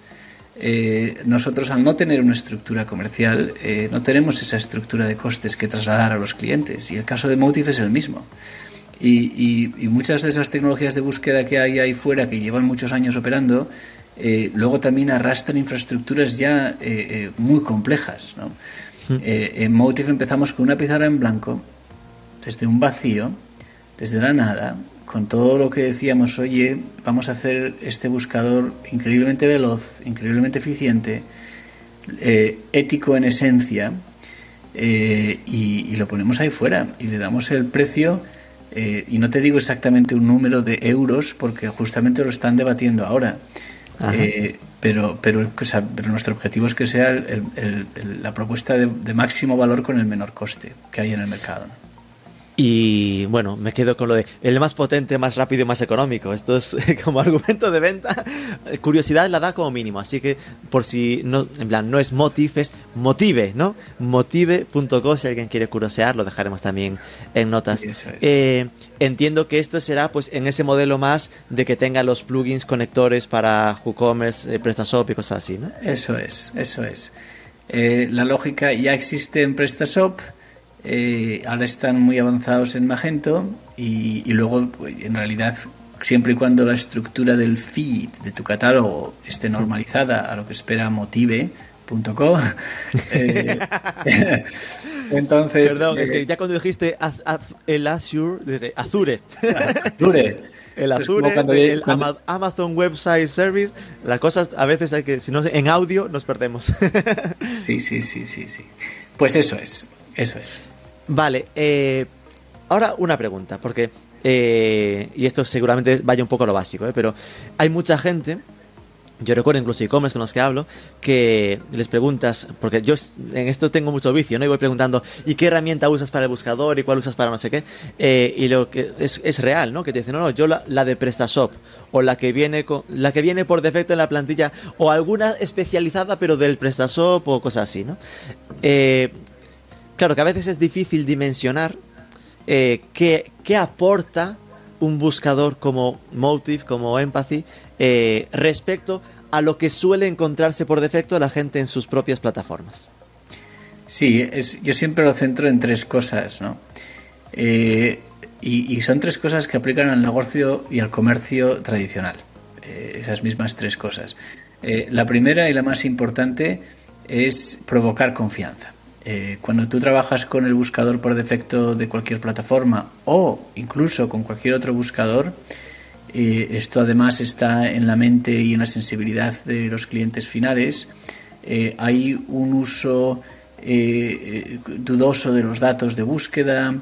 Eh, nosotros al no tener una estructura comercial eh, no tenemos esa estructura de costes que trasladar a los clientes y el caso de Motive es el mismo. Y, y- y muchas de esas tecnologías de búsqueda que hay ahí fuera, que llevan muchos años operando, eh, luego también arrastran infraestructuras ya eh, eh, muy complejas. ¿no? Eh, en Motive empezamos con una pizarra en blanco, desde un vacío, desde la nada, con todo lo que decíamos, oye, vamos a hacer este buscador increíblemente veloz, increíblemente eficiente, eh, ético en esencia, eh, y, y lo ponemos ahí fuera y le damos el precio. eh, y no te digo exactamente un número de euros porque justamente lo están debatiendo ahora. Pero, pero, el- o sea, pero nuestro objetivo es que sea el- el- el- la propuesta de, de máximo valor con el menor coste que hay en el mercado. ¿no? Y bueno, me quedo con lo de el más potente, más rápido y más económico. Esto es como argumento de venta. Curiosidad la da como mínimo. Así que por si no, en plan, no es Motive, es Motive, ¿no? Motive.co, si alguien quiere curiosear, lo dejaremos también en notas. Es. Eh, entiendo que esto será pues en ese modelo más de que tenga los plugins conectores para WooCommerce, eh, PrestaShop y cosas así, ¿no? Eso es, eso es. Eh, la lógica ya existe en PrestaShop, eh, ahora están muy avanzados en Magento y, y luego, pues, en realidad, siempre y cuando la estructura del feed de tu catálogo esté normalizada a lo que espera Motive.co, eh, entonces... Perdón, es eh, que ya cuando dijiste az- az- el Azure, dije, Azure. Azure. El Azure, el cuando- Amazon Website Service, las cosas a veces hay que, si no, en audio nos perdemos. Sí, sí, sí, sí, sí. Pues eso es, eso es. Vale, eh, ahora una pregunta, porque, eh, y esto seguramente vaya un poco a lo básico, eh, pero hay mucha gente, yo recuerdo incluso e-commerce con los que hablo, que les preguntas, porque yo en esto tengo mucho vicio, ¿no? Y voy preguntando, ¿y qué herramienta usas para el buscador y cuál usas para no sé qué? Eh, y lo que es, es real, ¿no? Que te dicen, no, no, yo la, la de PrestaShop, o la que viene con, la que viene por defecto en la plantilla, o alguna especializada pero del PrestaShop o cosas así, ¿no? Eh, claro que a veces es difícil dimensionar eh, qué, qué aporta un buscador como Motive, como Empathy, eh, respecto a lo que suele encontrarse por defecto la gente en sus propias plataformas. Sí, yo siempre lo centro en tres cosas, ¿no? Eh, y, son tres cosas que aplican al negocio y al comercio tradicional. Esas mismas tres cosas. La primera y la más importante es provocar confianza. Eh, cuando tú trabajas con el buscador por defecto de cualquier plataforma o incluso con cualquier otro buscador, eh, esto además está en la mente y en la sensibilidad de los clientes finales. Eh, hay un uso dudoso de los datos de búsqueda,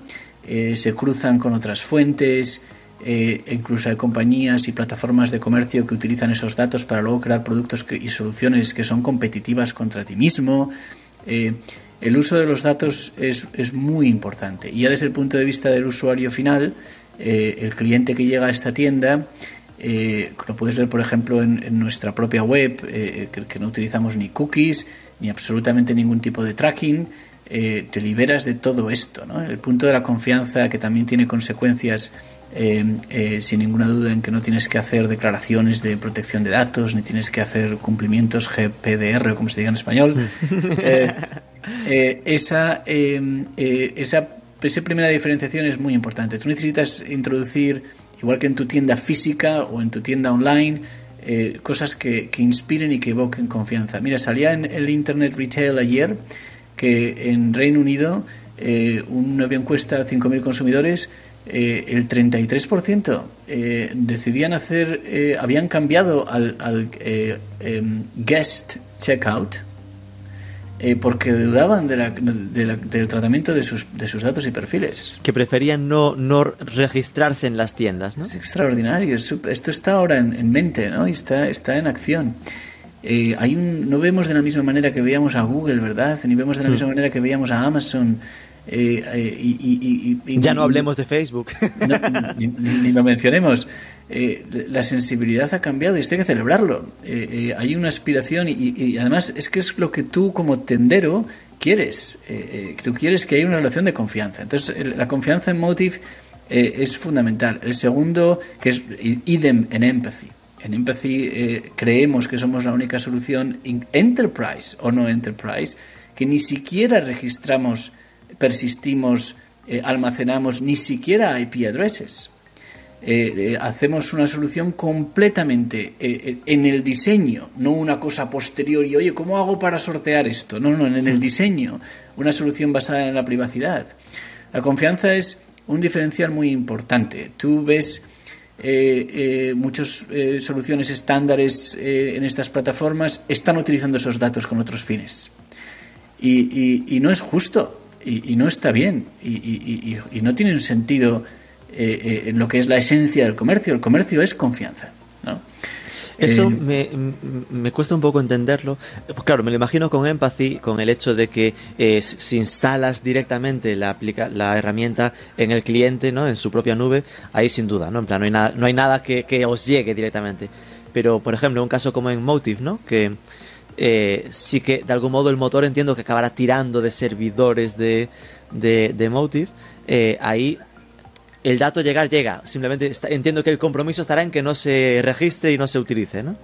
se cruzan con otras fuentes, eh, incluso hay compañías y plataformas de comercio que utilizan esos datos para luego crear productos y soluciones que son competitivas contra ti mismo. El uso de los datos es, es, muy importante. Y ya desde el punto de vista del usuario final, eh, el cliente que llega a esta tienda, lo puedes ver, por ejemplo, en, nuestra propia web, que, no utilizamos ni cookies, ni absolutamente ningún tipo de tracking. te liberas de todo esto. ¿no? El punto de la confianza, que también tiene consecuencias eh, eh, sin ninguna duda en que no tienes que hacer declaraciones de protección de datos, ni tienes que hacer cumplimientos GPDR, como se diga en español. Eh, esa, esa, esa primera diferenciación es muy importante. Tú necesitas introducir, igual que en tu tienda física o en tu tienda online, cosas que, que, inspiren y que evoquen confianza. Mira, salía en el Internet Retail ayer que en Reino Unido una encuesta a 5.000 consumidores eh, el 33% eh, decidían hacer, eh, habían cambiado al, em, guest checkout porque dudaban del tratamiento de sus, de sus datos y perfiles. Que preferían no, no registrarse en las tiendas, ¿no? Es extraordinario. esto está ahora en, mente, ¿no? Y está, está en acción. hay un, no vemos de la misma manera que veíamos a Google, ¿verdad? Ni vemos de la misma manera que veíamos a Amazon. Eh, eh, y, ya no hablemos de Facebook. ni, lo mencionemos. Eh, la sensibilidad ha cambiado y esto hay que celebrarlo. hay una aspiración y, además es que es lo que tú como tendero quieres. tú quieres que haya una relación de confianza. Entonces, la confianza en Motive es fundamental. El segundo, que es idem en Empathy. En Empathy creemos que somos la única solución en Enterprise o no Enterprise que ni siquiera registramos persistimos, eh, almacenamos ni siquiera IP addresses. Eh, eh, hacemos una solución completamente en el diseño, no una cosa posterior y oye, ¿cómo hago para sortear esto? No, no, en el diseño, una solución basada en la privacidad. La confianza es un diferencial muy importante. Tú ves muchas soluciones estándares en estas plataformas están utilizando esos datos con otros fines. y no es justo y, no está bien y, no tiene un sentido eh, eh, en lo que es la esencia del comercio. El comercio es confianza. Eso eh, me, cuesta un poco entenderlo. Claro, me lo imagino con Empathy, con el hecho de que si instalas directamente la, la herramienta en el cliente, ¿no? en su propia nube, ahí sin duda, ¿no? En plan, no hay nada, no hay nada que, que os llegue directamente. Pero, por ejemplo, un caso como en Motive, ¿no? Que eh, sí que de algún modo el motor entiendo que acabará tirando de servidores de, de, Motive. Eh, ahí el dato llegar llega. Simplemente entiendo que el compromiso estará en que no se registre y no se utilice, ¿no?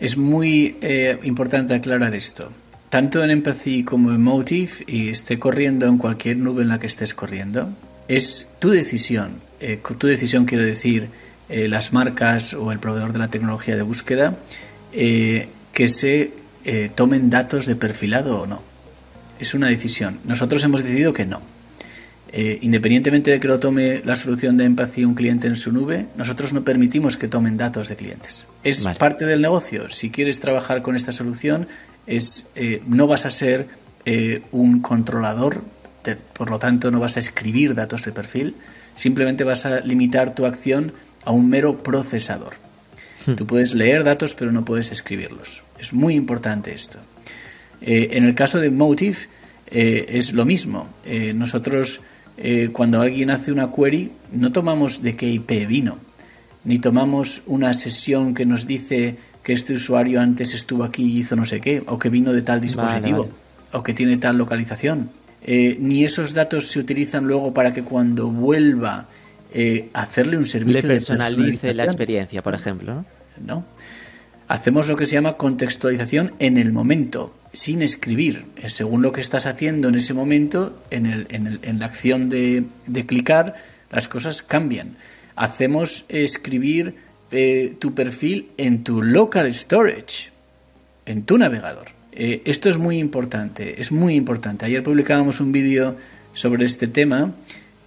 Es muy eh, importante aclarar esto. Tanto en Empathy como en Motive, y esté corriendo en cualquier nube en la que estés corriendo, es tu decisión. tu decisión quiero decir las marcas o el proveedor de la tecnología de búsqueda que se eh, tomen datos de perfilado o no. Es una decisión. Nosotros hemos decidido que no. Eh, independientemente de que lo tome la solución de Empathy un cliente en su nube, nosotros no permitimos que tomen datos de clientes. Es parte del negocio. Si quieres trabajar con esta solución, es, eh, no vas a ser un controlador, por lo tanto no vas a escribir datos de perfil, simplemente vas a limitar tu acción a un mero procesador. Hmm. Tú puedes leer datos, pero no puedes escribirlos. Es muy importante esto. Eh, en el caso de Motive eh, es lo mismo. Eh, nosotros, cuando alguien hace una query, no tomamos de qué IP vino, ni tomamos una sesión que nos dice que este usuario antes estuvo aquí y hizo no sé qué, o que vino de tal dispositivo, o que tiene tal localización. ni esos datos se utilizan luego para que cuando vuelva hacerle un servicio le personalice la experiencia, por ejemplo. ¿no? Hacemos lo que se llama contextualización en el momento, sin escribir. Según lo que estás haciendo en ese momento, en, el, en, la acción de, clicar, las cosas cambian. Hacemos escribir eh, tu perfil en tu local storage, en tu navegador. Eh, esto es muy importante, es muy importante. Ayer publicábamos un vídeo sobre este tema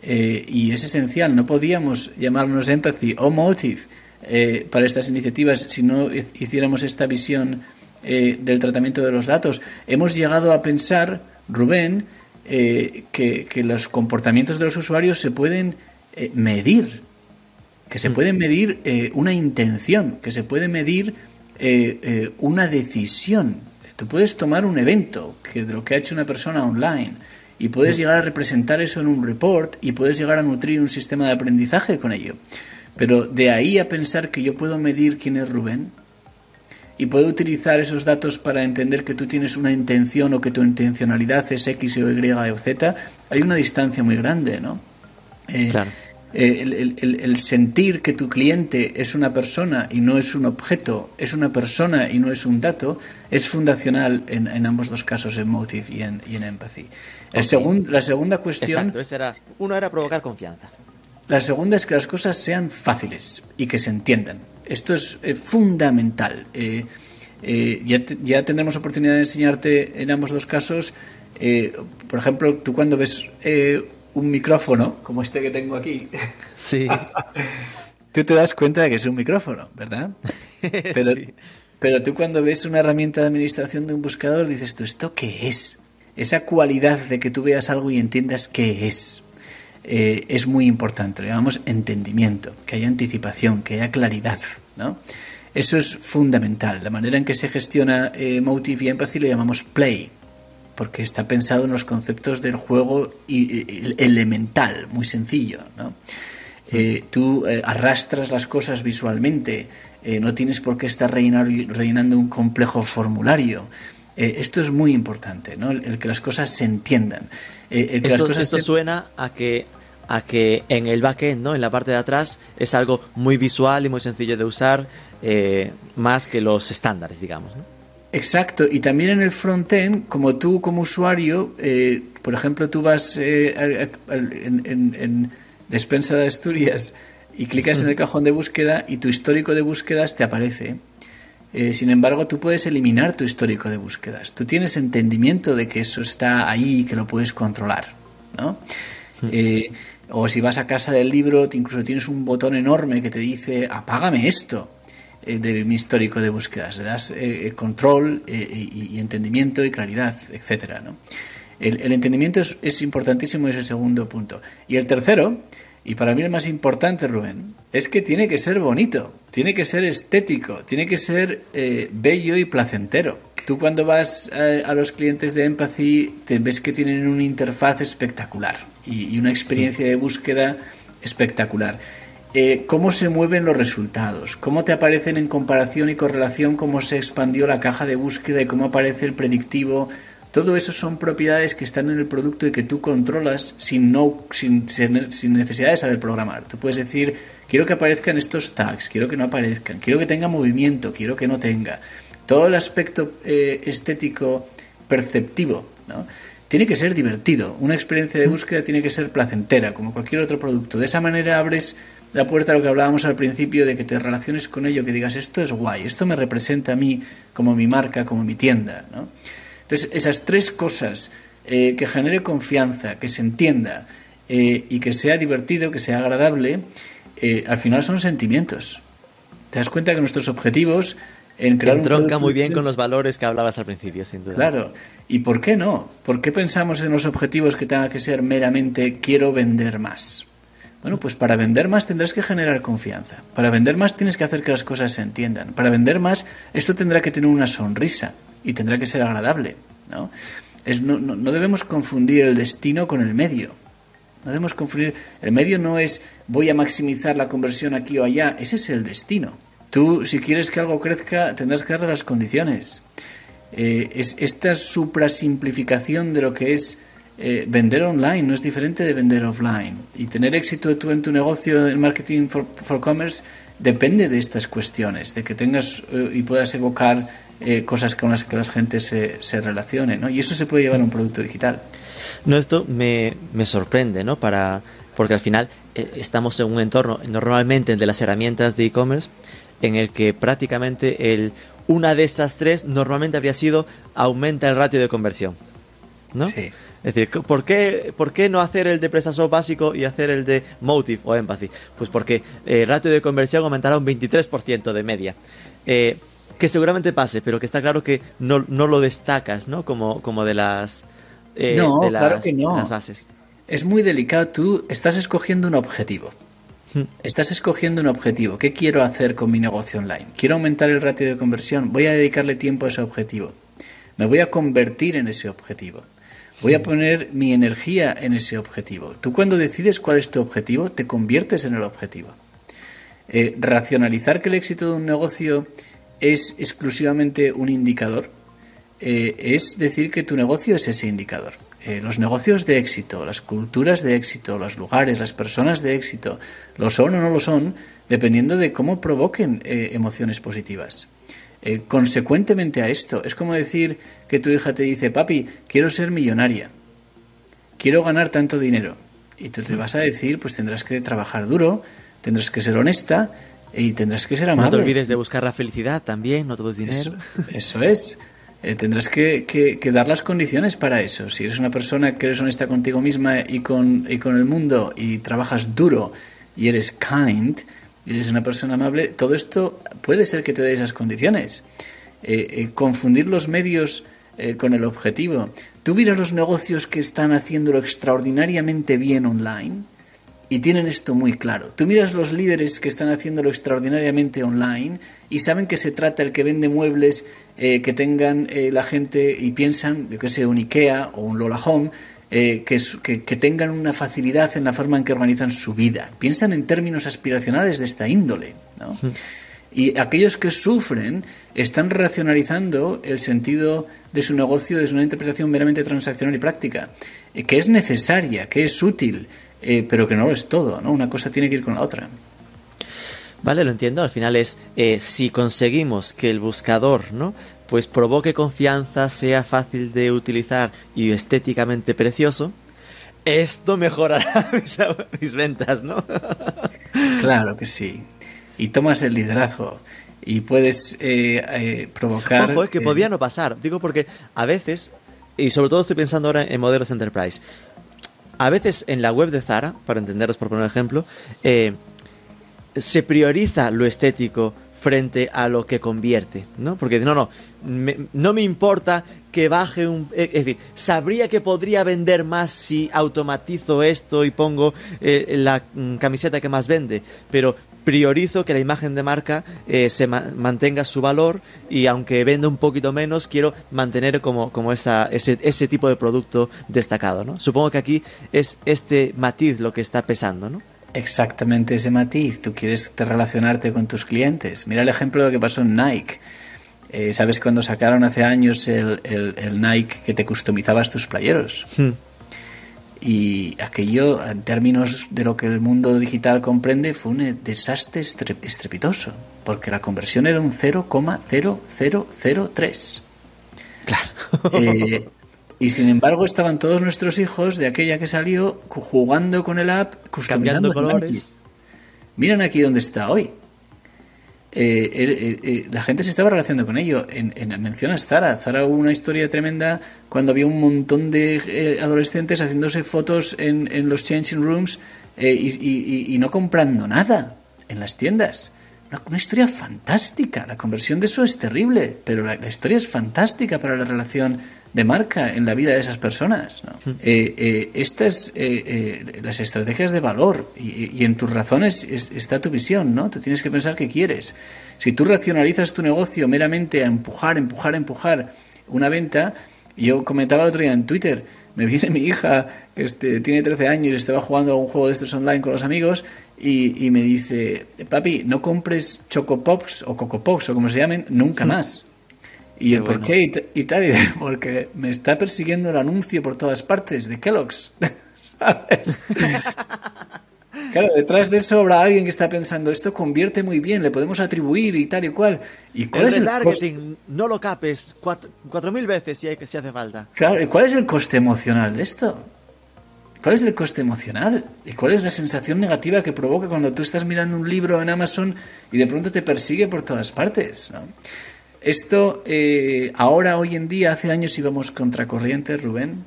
eh, y es esencial. No podíamos llamarnos empathy o motive eh, para estas iniciativas si no hiciéramos esta visión eh, del tratamiento de los datos. Hemos llegado a pensar, Rubén, que, los comportamientos de los usuarios se pueden medir. que se puede medir una intención, que se puede medir una decisión. Tú puedes tomar un evento que de lo que ha hecho una persona online y puedes llegar a representar eso en un report y puedes llegar a nutrir un sistema de aprendizaje con ello. Pero de ahí a pensar que yo puedo medir quién es Rubén y puedo utilizar esos datos para entender que tú tienes una intención o que tu intencionalidad es X o Y o Z, hay una distancia muy grande, ¿no? claro. Eh, el, sentir que tu cliente es una persona y no es un objeto, es una persona y no es un dato, es fundacional en, ambos dos casos, en Motive y en, y en Empathy. El la segunda cuestión... Exacto, era, uno era provocar confianza. La segunda es que las cosas sean fáciles y que se entiendan. Esto es eh, fundamental. Eh, ya, ya, tendremos oportunidad de enseñarte en ambos dos casos. por ejemplo, tú cuando ves un micrófono, como este que tengo aquí, sí. tú te das cuenta de que es un micrófono, ¿verdad? Pero, pero tú cuando ves una herramienta de administración de un buscador dices, ¿tú esto qué es? Esa cualidad de que tú veas algo y entiendas qué es. Eh, es muy importante, lo llamamos entendimiento, que haya anticipación, que haya claridad, ¿no? Eso es fundamental. La manera en que se gestiona eh, Motive y Empathy lo llamamos play, porque está pensado en los conceptos del juego elemental, muy sencillo. ¿no? Eh, tú eh, arrastras las cosas visualmente, eh, no tienes por qué estar rellenando un complejo formulario. esto es muy importante, ¿no? el, que las cosas se entiendan. esto, suena a que a que en el backend, ¿no? en la parte de atrás, es algo muy visual y muy sencillo de usar, más que los estándares, digamos. ¿no? Exacto, y también en el frontend, como tú como usuario, eh, por ejemplo, tú vas eh, en, Despensa de Asturias y clicas en el cajón de búsqueda y tu histórico de búsquedas te aparece. Eh, sin embargo, tú puedes eliminar tu histórico de búsquedas. Tú tienes entendimiento de que eso está ahí y que lo puedes controlar, ¿no? o si vas a casa del libro, incluso tienes un botón enorme que te dice apágame esto eh, de mi histórico de búsquedas. Le das eh, eh, control y, entendimiento y claridad, etcétera. ¿no? El, entendimiento es, es importantísimo, es el segundo punto. Y el tercero, y para mí el más importante, Rubén, es que tiene que ser bonito, tiene que ser estético, tiene que ser bello y placentero. Tú cuando vas a, los clientes de Empathy te ves que tienen una interfaz espectacular y una experiencia de búsqueda espectacular. Eh, cómo se mueven los resultados, cómo te aparecen en comparación y correlación, cómo se expandió la caja de búsqueda y cómo aparece el predictivo. Todo eso son propiedades que están en el producto y que tú controlas sin, no, sin, sin necesidad de saber programar. Tú puedes decir, quiero que aparezcan estos tags, quiero que no aparezcan, quiero que tenga movimiento, quiero que no tenga. Todo el aspecto eh, estético perceptivo, ¿no? tiene que ser divertido. Una experiencia de búsqueda tiene que ser placentera, como cualquier otro producto. De esa manera abres la puerta a lo que hablábamos al principio de que te relaciones con ello, que digas esto es guay, esto me representa a mí como mi marca, como mi tienda. ¿no? Entonces, esas tres cosas, eh, que genere confianza, que se entienda eh, y que sea divertido, que sea agradable, eh, al final son sentimientos. Te das cuenta que nuestros objetivos en crear Entronca muy bien con los valores que hablabas al principio, sin duda. Claro. ¿Y por qué no? ¿Por qué pensamos en los objetivos que tenga que ser meramente quiero vender más? Bueno, pues para vender más tendrás que generar confianza. Para vender más tienes que hacer que las cosas se entiendan. Para vender más esto tendrá que tener una sonrisa y tendrá que ser agradable. ¿no? Es, no, no, debemos confundir el destino con el medio. No debemos confundir. El medio no es voy a maximizar la conversión aquí o allá. Ese es el destino. Tú, si quieres que algo crezca, tendrás que darle las condiciones. Eh, es esta suprasimplificación de lo que es eh, vender online no es diferente de vender offline. Y tener éxito tú en tu negocio en marketing for, commerce depende de estas cuestiones, de que tengas eh, y puedas evocar eh, cosas con las que la gente se, se relacione. ¿no? Y eso se puede llevar a un producto digital. No, esto me, me sorprende, ¿no? Para, porque al final estamos en un entorno normalmente de las herramientas de e-commerce en el que prácticamente el, una de estas tres normalmente habría sido aumenta el ratio de conversión. ¿no? Sí. Es decir, ¿por qué, ¿por qué no hacer el de PrestaShop básico y hacer el de Motive o Empathy? Pues porque el ratio de conversión aumentará un 23% de media. Eh, que seguramente pase, pero que está claro que no, lo destacas, ¿no? Como, como de las, eh, no, claro que no. las bases. Es muy delicado. Tú estás escogiendo un objetivo. Estás escogiendo un objetivo. ¿Qué quiero hacer con mi negocio online? ¿Quiero aumentar el ratio de conversión? Voy a dedicarle tiempo a ese objetivo. Me voy a convertir en ese objetivo. Voy a poner mi energía en ese objetivo. Tú cuando decides cuál es tu objetivo, te conviertes en el objetivo. Eh, racionalizar que el éxito de un negocio es exclusivamente un indicador eh, es decir que tu negocio es ese indicador. Eh, los negocios de éxito, las culturas de éxito, los lugares, las personas de éxito, lo son o no lo son, dependiendo de cómo provoquen emociones positivas. Consecuentemente a esto, es como decir que tu hija te dice, papi, quiero ser millonaria, quiero ganar tanto dinero. Y tú te vas a decir, pues tendrás que trabajar duro, tendrás que ser honesta y tendrás que ser amable. No te olvides de buscar la felicidad también, no todo es dinero. Eso, es. Eh, tendrás que, que, dar las condiciones para eso. Si eres una persona que eres honesta contigo misma y con, y con el mundo y trabajas duro y eres kind y eres una persona amable, todo esto puede ser que te dé esas condiciones. Eh, eh, confundir los medios con el objetivo. Tú miras los negocios que están haciéndolo extraordinariamente bien online y tienen esto muy claro. Tú miras los líderes que están haciéndolo extraordinariamente online y saben que se trata el que vende muebles eh, que tengan eh, la gente y piensan, yo qué sé, un IKEA o un Lola Home, eh, que, que, tengan una facilidad en la forma en que organizan su vida. Piensan en términos aspiracionales de esta índole. ¿no? Y aquellos que sufren están racionalizando el sentido de su negocio desde una interpretación meramente transaccional y práctica, que es necesaria, que es útil, eh, pero que no lo es todo, ¿no? Una cosa tiene que ir con la otra. Vale, lo entiendo. Al final es eh, si conseguimos que el buscador, ¿no? Pues provoque confianza, sea fácil de utilizar y estéticamente precioso, esto mejorará mis, ventas, ¿no? claro que sí. Y tomas el liderazgo y puedes eh, provocar. Ojo, es que podía no pasar. Digo porque a veces, y sobre todo estoy pensando ahora en modelos enterprise, a veces en la web de Zara, para entenderos por poner un ejemplo, eh, se prioriza lo estético frente a lo que convierte, ¿no? Porque no, no, no me importa que baje un... Es decir, sabría que podría vender más si automatizo esto y pongo eh, la mm, camiseta que más vende, pero priorizo que la imagen de marca eh, se mantenga su valor y aunque venda un poquito menos, quiero mantener como, como esa, ese, ese tipo de producto destacado, ¿no? Supongo que aquí es este matiz lo que está pesando, ¿no? Exactamente ese matiz. Tú quieres relacionarte con tus clientes. Mira el ejemplo de lo que pasó en Nike. Eh, ¿Sabes cuando sacaron hace años el, el, Nike que te customizabas tus playeros? Hmm. Y aquello, en términos de lo que el mundo digital comprende, fue un desastre estrepitoso, porque la conversión era un 0,0003. Claro. Eh, y sin embargo estaban todos nuestros hijos de aquella que salió jugando con el app, customizando colores. Miren aquí dónde está hoy. Eh, eh, eh, la gente se estaba relacionando con ello. En, en, mencionas Zara. Zara hubo una historia tremenda cuando había un montón de adolescentes haciéndose fotos en, en los changing rooms y, no comprando nada en las tiendas. Una, historia fantástica. La conversión de eso es terrible, pero la, la historia es fantástica para la relación de marca en la vida de esas personas. Eh, eh, estas, eh, las estrategias de valor y, en tus razones está tu visión, ¿no? Tú tienes que pensar qué quieres. Si tú racionalizas tu negocio meramente a empujar, empujar, empujar una venta, yo comentaba el otro día en Twitter, me viene mi hija, que este, tiene 13 años y estaba jugando a un juego de estos online con los amigos y, me dice, papi, no compres Choco Pops o Coco Pops o como se llamen nunca más. ¿Y el por qué? Y, tal, porque me está persiguiendo el anuncio por todas partes de Kellogg's. ¿Sabes? Claro, detrás de eso habrá alguien que está pensando, esto convierte muy bien, le podemos atribuir y tal y cual. ¿Y cuál es el targeting? No lo capes cuatro mil veces si, hay, si hace falta. Claro, ¿y cuál es el coste emocional de esto? ¿Cuál es el coste emocional? ¿Y cuál es la sensación negativa que provoca cuando tú estás mirando un libro en Amazon y de pronto te persigue por todas partes? ¿no? Esto, eh, ahora, hoy en día, hace años íbamos contracorriente, Rubén.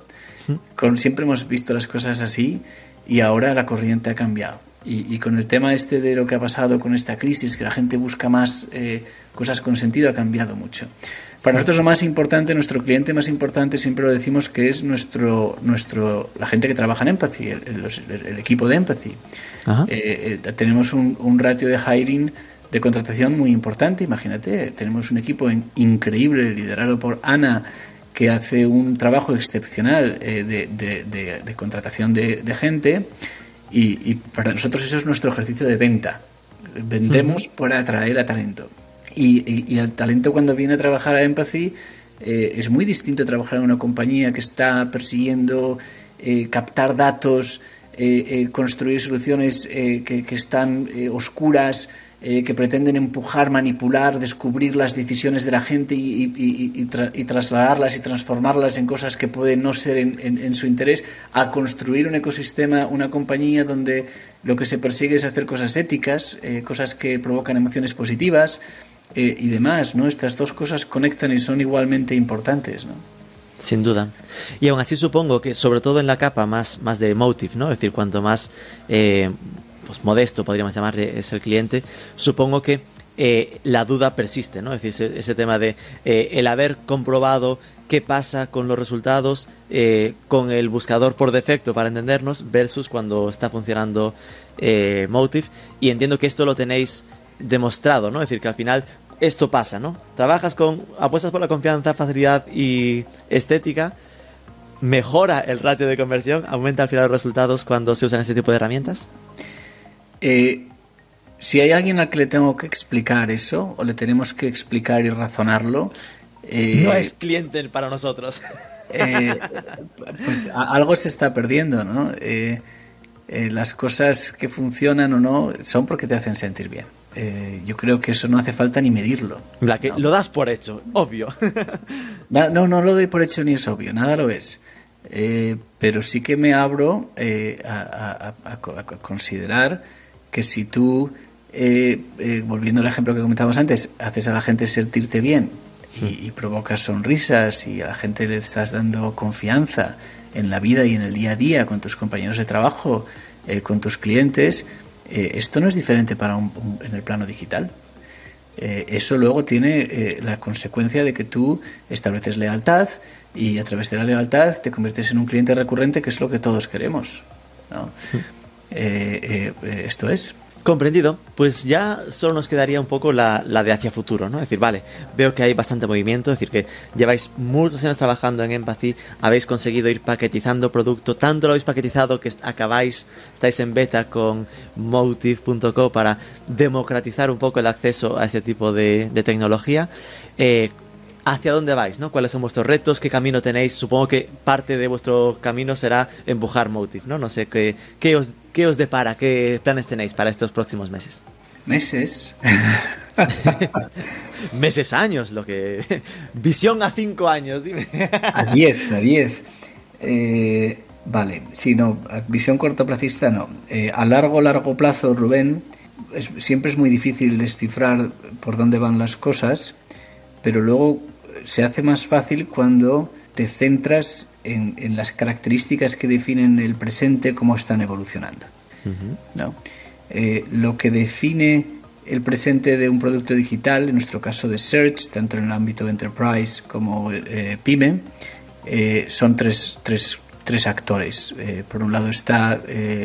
Con, siempre hemos visto las cosas así y ahora la corriente ha cambiado. Y, con el tema este de lo que ha pasado con esta crisis, que la gente busca más eh, cosas con sentido, ha cambiado mucho. Para nosotros lo más importante, nuestro cliente más importante, siempre lo decimos que es nuestro, nuestro, la gente que trabaja en Empathy, el, equipo de Empathy. Eh, eh, tenemos un, un, ratio de hiring de contratación muy importante, imagínate, tenemos un equipo increíble liderado por Ana que hace un trabajo excepcional de, de, contratación de, gente y, para nosotros eso es nuestro ejercicio de venta. Vendemos por atraer a talento. Y, el talento cuando viene a trabajar a Empathy eh, es muy distinto a trabajar en una compañía que está persiguiendo eh, captar datos, eh, construir soluciones que, que, están oscuras, eh, que pretenden empujar, manipular, descubrir las decisiones de la gente y, trasladarlas y transformarlas en cosas que pueden no ser en, su interés, a construir un ecosistema, una compañía donde lo que se persigue es hacer cosas éticas, eh, cosas que provocan emociones positivas eh, y demás. ¿no? Estas dos cosas conectan y son igualmente importantes. ¿no? Sin duda. Y aún así supongo que, sobre todo en la capa más, más de motive, ¿no? Es decir, cuanto más pues, modesto, podríamos llamarle, es el cliente, supongo que eh, la duda persiste, ¿no? Es decir, ese, tema de eh, el haber comprobado qué pasa con los resultados eh, con el buscador por defecto para entendernos versus cuando está funcionando Motive y entiendo que esto lo tenéis demostrado, ¿no? Es decir, que al final esto pasa, ¿no? Trabajas con apuestas por la confianza, facilidad y estética, mejora el ratio de conversión, aumenta al final los resultados cuando se usan este tipo de herramientas. Eh, si hay alguien al que le tengo que explicar eso, o le tenemos que explicar y razonarlo. Eh, no es cliente para nosotros. Eh, pues algo se está perdiendo, ¿no? las cosas que funcionan o no son porque te hacen sentir bien. yo creo que eso no hace falta ni medirlo. La que Lo das por hecho, obvio. no, no, lo doy por hecho ni es obvio, nada lo es. pero sí que me abro a, considerar que si tú, eh, eh, volviendo al ejemplo que comentábamos antes, haces a la gente sentirte bien y, provocas sonrisas y a la gente le estás dando confianza en la vida y en el día a día con tus compañeros de trabajo, eh, con tus clientes, esto no es diferente para en el plano digital. eso luego tiene la consecuencia de que tú estableces lealtad y a través de la lealtad te conviertes en un cliente recurrente, que es lo que todos queremos. ¿no? Eh, eh, esto es. Comprendido, pues ya solo nos quedaría un poco la, de hacia futuro, ¿no? Es decir, vale, veo que hay bastante movimiento, es decir, que lleváis muchos años trabajando en Empathy, habéis conseguido ir paquetizando producto, tanto lo habéis paquetizado que acabáis, estáis en beta con Motive.co para democratizar un poco el acceso a este tipo de, tecnología. Eh, hacia dónde vais, ¿no? ¿Cuáles son vuestros retos? ¿Qué camino tenéis? Supongo que parte de vuestro camino será empujar Motive, ¿no? No sé, ¿qué, qué, os, qué os depara? ¿Qué planes tenéis para estos próximos meses? Meses. meses, años, lo que... Visión a cinco años, dime. a diez, a diez. Eh, vale, sí, no, visión cortoplacista no. Eh, a largo, largo plazo, Rubén, siempre es muy difícil descifrar por dónde van las cosas, pero luego se hace más fácil cuando te centras en, las características que definen el presente, cómo están evolucionando. ¿no? Eh, lo que define el presente de un producto digital, en nuestro caso de Search, tanto en el ámbito de Enterprise como eh, PyME, eh, son tres, tres, tres actores. por un lado está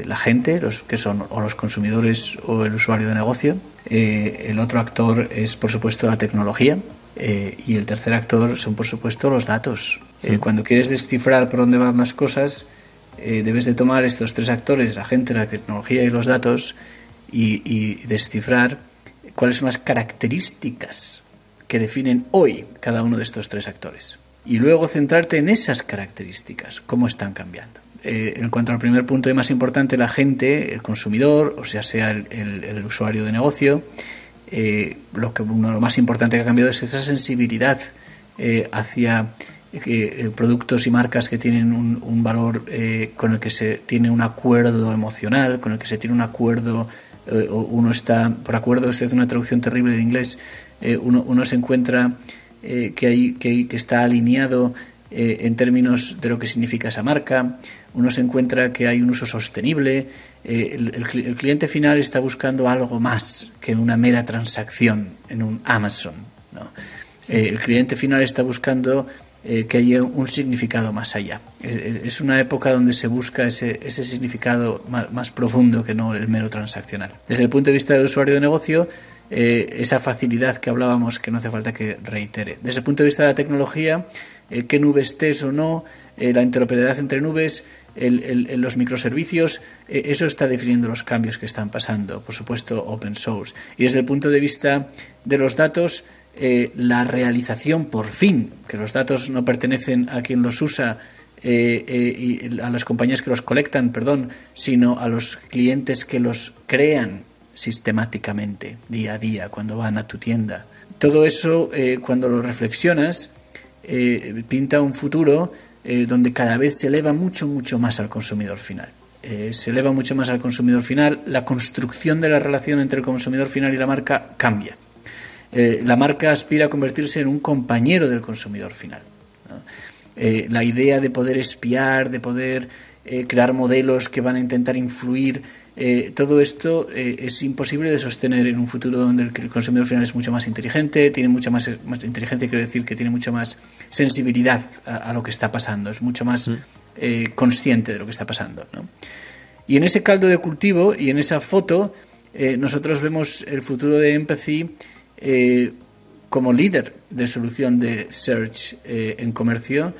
la gente, los que son o los consumidores o el usuario de negocio. el otro actor es, por supuesto, la tecnología, y el tercer actor son, por supuesto, los datos. Eh, cuando quieres descifrar por dónde van las cosas, eh, debes de tomar estos tres actores, la gente, la tecnología y los datos, y, descifrar cuáles son las características que definen hoy cada uno de estos tres actores. Y luego centrarte en esas características, cómo están cambiando. en cuanto al primer punto y más importante, la gente, el consumidor, o sea, sea el usuario de negocio, eh, lo, que, uno, lo más importante que ha cambiado es esa sensibilidad eh, hacia eh, productos y marcas que tienen un, valor con el que se tiene un acuerdo emocional, con el que se tiene un acuerdo, uno está, por acuerdo, estoy haciendo una traducción terrible de inglés, uno, uno, se encuentra que, hay, que, que, está alineado eh, en términos de lo que significa esa marca, uno se encuentra que hay un uso sostenible, eh, el, cliente final está buscando algo más que una mera transacción en un Amazon. Eh, el cliente final está buscando que haya un significado más allá. Es una época donde se busca ese, ese significado más, más, profundo que no el mero transaccional. Desde el punto de vista del usuario de negocio, esa facilidad que hablábamos que no hace falta que reitere. Desde el punto de vista de la tecnología, eh, qué nube estés o no, eh, la interoperabilidad entre nubes, los microservicios, eh, eso está definiendo los cambios que están pasando, por supuesto, open source. Y desde el punto de vista de los datos, la realización, por fin, que los datos no pertenecen a quien los usa, y a las compañías que los colectan, perdón, sino a los clientes que los crean sistemáticamente, día a día, cuando van a tu tienda. Todo eso, cuando lo reflexionas, eh, pinta un futuro eh, donde cada vez se eleva mucho, mucho más al consumidor final. Eh, se eleva mucho más al consumidor final, la construcción de la relación entre el consumidor final y la marca cambia. La marca aspira a convertirse en un compañero del consumidor final. la idea de poder espiar, de poder crear modelos que van a intentar influir eh, todo esto eh, es imposible de sostener en un futuro donde el consumidor final es mucho más inteligente, tiene mucha más, más inteligencia, quiere decir que tiene mucha más sensibilidad a, lo que está pasando, es mucho más eh, consciente de lo que está pasando. Y en ese caldo de cultivo y en esa foto, nosotros vemos el futuro de Empathy como líder de solución de search en comercio,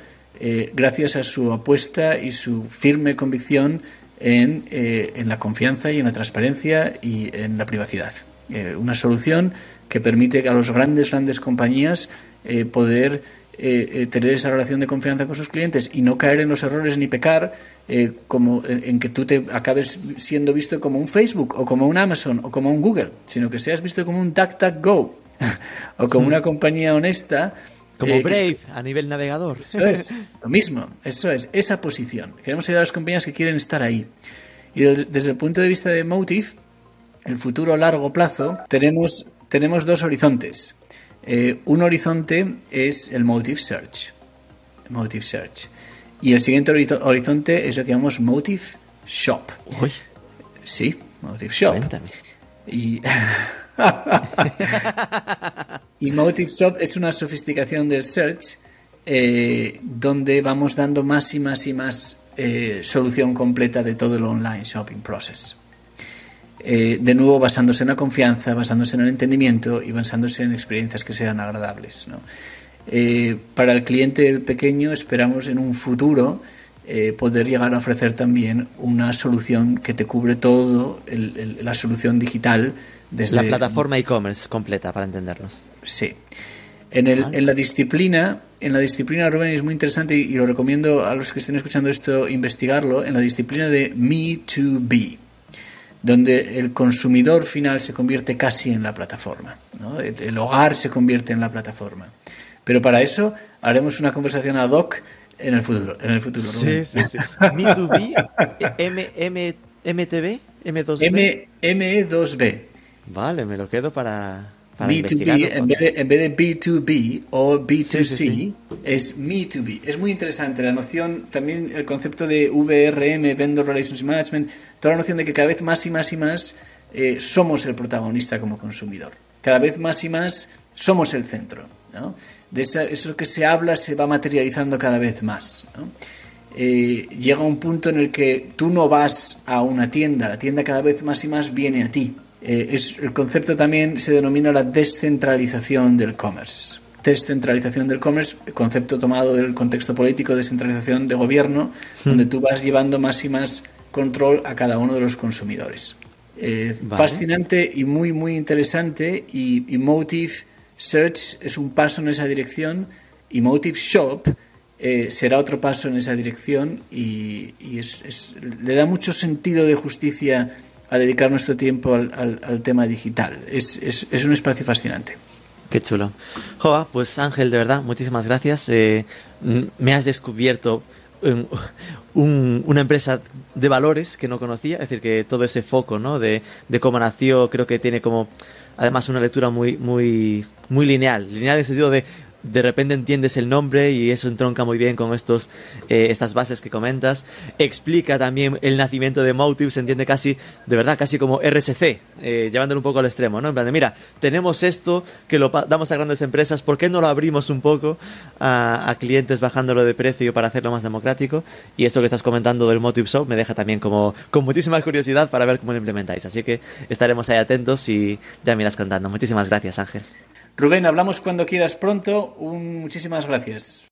gracias a su apuesta y su firme convicción en, eh, en, la confianza y en la transparencia y en la privacidad. Eh, una solución que permite a las grandes, grandes compañías eh, poder tener esa relación de confianza con sus clientes y no caer en los errores ni pecar como en, que tú te acabes siendo visto como un Facebook o como un Amazon o como un Google, sino que seas visto como un DuckDuckGo o como una compañía honesta como eh, Brave a nivel navegador. Eso es, lo mismo, eso es, esa posición. Queremos ayudar a las compañías que quieren estar ahí. Y desde el punto de vista de Motive, el futuro a largo plazo, tenemos, tenemos dos horizontes. Eh, un horizonte es el Motive Search. Motive Search. Y el siguiente horizonte es lo que llamamos Motive Shop. Uy. Sí, Motive Shop. Cuéntame. Y y Motive Shop es una sofisticación del search eh, donde vamos dando más y más y más eh, solución completa de todo el online shopping process. Eh, de nuevo basándose en la confianza, basándose en el entendimiento y basándose en experiencias que sean agradables. para el cliente pequeño esperamos en un futuro poder llegar a ofrecer también una solución que te cubre todo, la solución digital la plataforma e-commerce completa, para entendernos. Sí. En, el, en, la disciplina, en la disciplina, Rubén, es muy interesante y, lo recomiendo a los que estén escuchando esto investigarlo, en la disciplina de Me2B, donde el consumidor final se convierte casi en la plataforma, el, hogar se convierte en la plataforma. Pero para eso haremos una conversación ad hoc en el futuro. En el futuro sí, sí, sí. Me2B, M, M, MTB, M2B. M, ME2B. Vale, me lo quedo para, B2B, en vez, de, en vez, de, B2B o B2C, es Me2B. Es muy interesante la noción, también el concepto de VRM, Vendor Relationship Management, toda la noción de que cada vez más y más y más eh, somos el protagonista como consumidor. Cada vez más y más somos el centro. De eso que se habla se va materializando cada vez más. Eh, llega un punto en el que tú no vas a una tienda, la tienda cada vez más y más viene a ti. Eh, es, el concepto también se denomina la descentralización del commerce. Descentralización del commerce, concepto tomado del contexto político, descentralización de gobierno, hmm. donde tú vas llevando más y más control a cada uno de los consumidores. Eh, fascinante y muy, muy interesante. Y, Motive Search es un paso en esa dirección. Y Motive Shop eh, será otro paso en esa dirección. Y, le da mucho sentido de justicia a dedicar nuestro tiempo al, tema digital. Es, es, un espacio fascinante. Qué chulo. Joa, pues Ángel, de verdad, muchísimas gracias. Eh, me has descubierto una empresa de valores que no conocía, es decir, que todo ese foco ¿no? de, de cómo nació, creo que tiene como además una lectura muy, muy, muy lineal. Lineal en el sentido de de repente entiendes el nombre y eso entronca muy bien con estos, eh, estas bases que comentas. Explica también el nacimiento de Motive, se entiende casi, de verdad, casi como RSC, eh, llevándolo un poco al extremo, ¿no? En plan de, mira, tenemos esto que lo damos a grandes empresas, ¿por qué no lo abrimos un poco a, clientes bajándolo de precio para hacerlo más democrático? Y esto que estás comentando del Motive Shop me deja también como con muchísima curiosidad para ver cómo lo implementáis. Así que estaremos ahí atentos y ya me irás contando. Muchísimas gracias, Ángel. Rubén, hablamos cuando quieras pronto. Muchísimas gracias.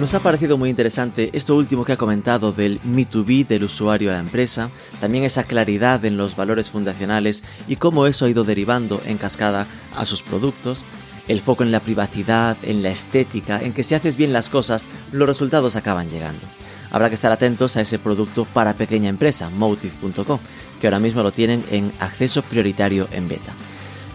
Nos ha parecido muy interesante esto último que ha comentado del Me2B del usuario a la empresa, también esa claridad en los valores fundacionales y cómo eso ha ido derivando en cascada a sus productos, el foco en la privacidad, en la estética, en que si haces bien las cosas, los resultados acaban llegando. Habrá que estar atentos a ese producto para pequeña empresa, motive.com, que ahora mismo lo tienen en acceso prioritario en beta.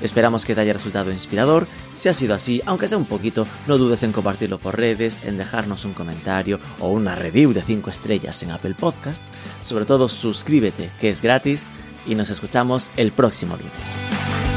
Esperamos que te haya resultado inspirador. Si ha sido así, aunque sea un poquito, no dudes en compartirlo por redes, en dejarnos un comentario o una review de 5 estrellas en Apple Podcast. Sobre todo, suscríbete, que es gratis, y nos escuchamos el próximo lunes.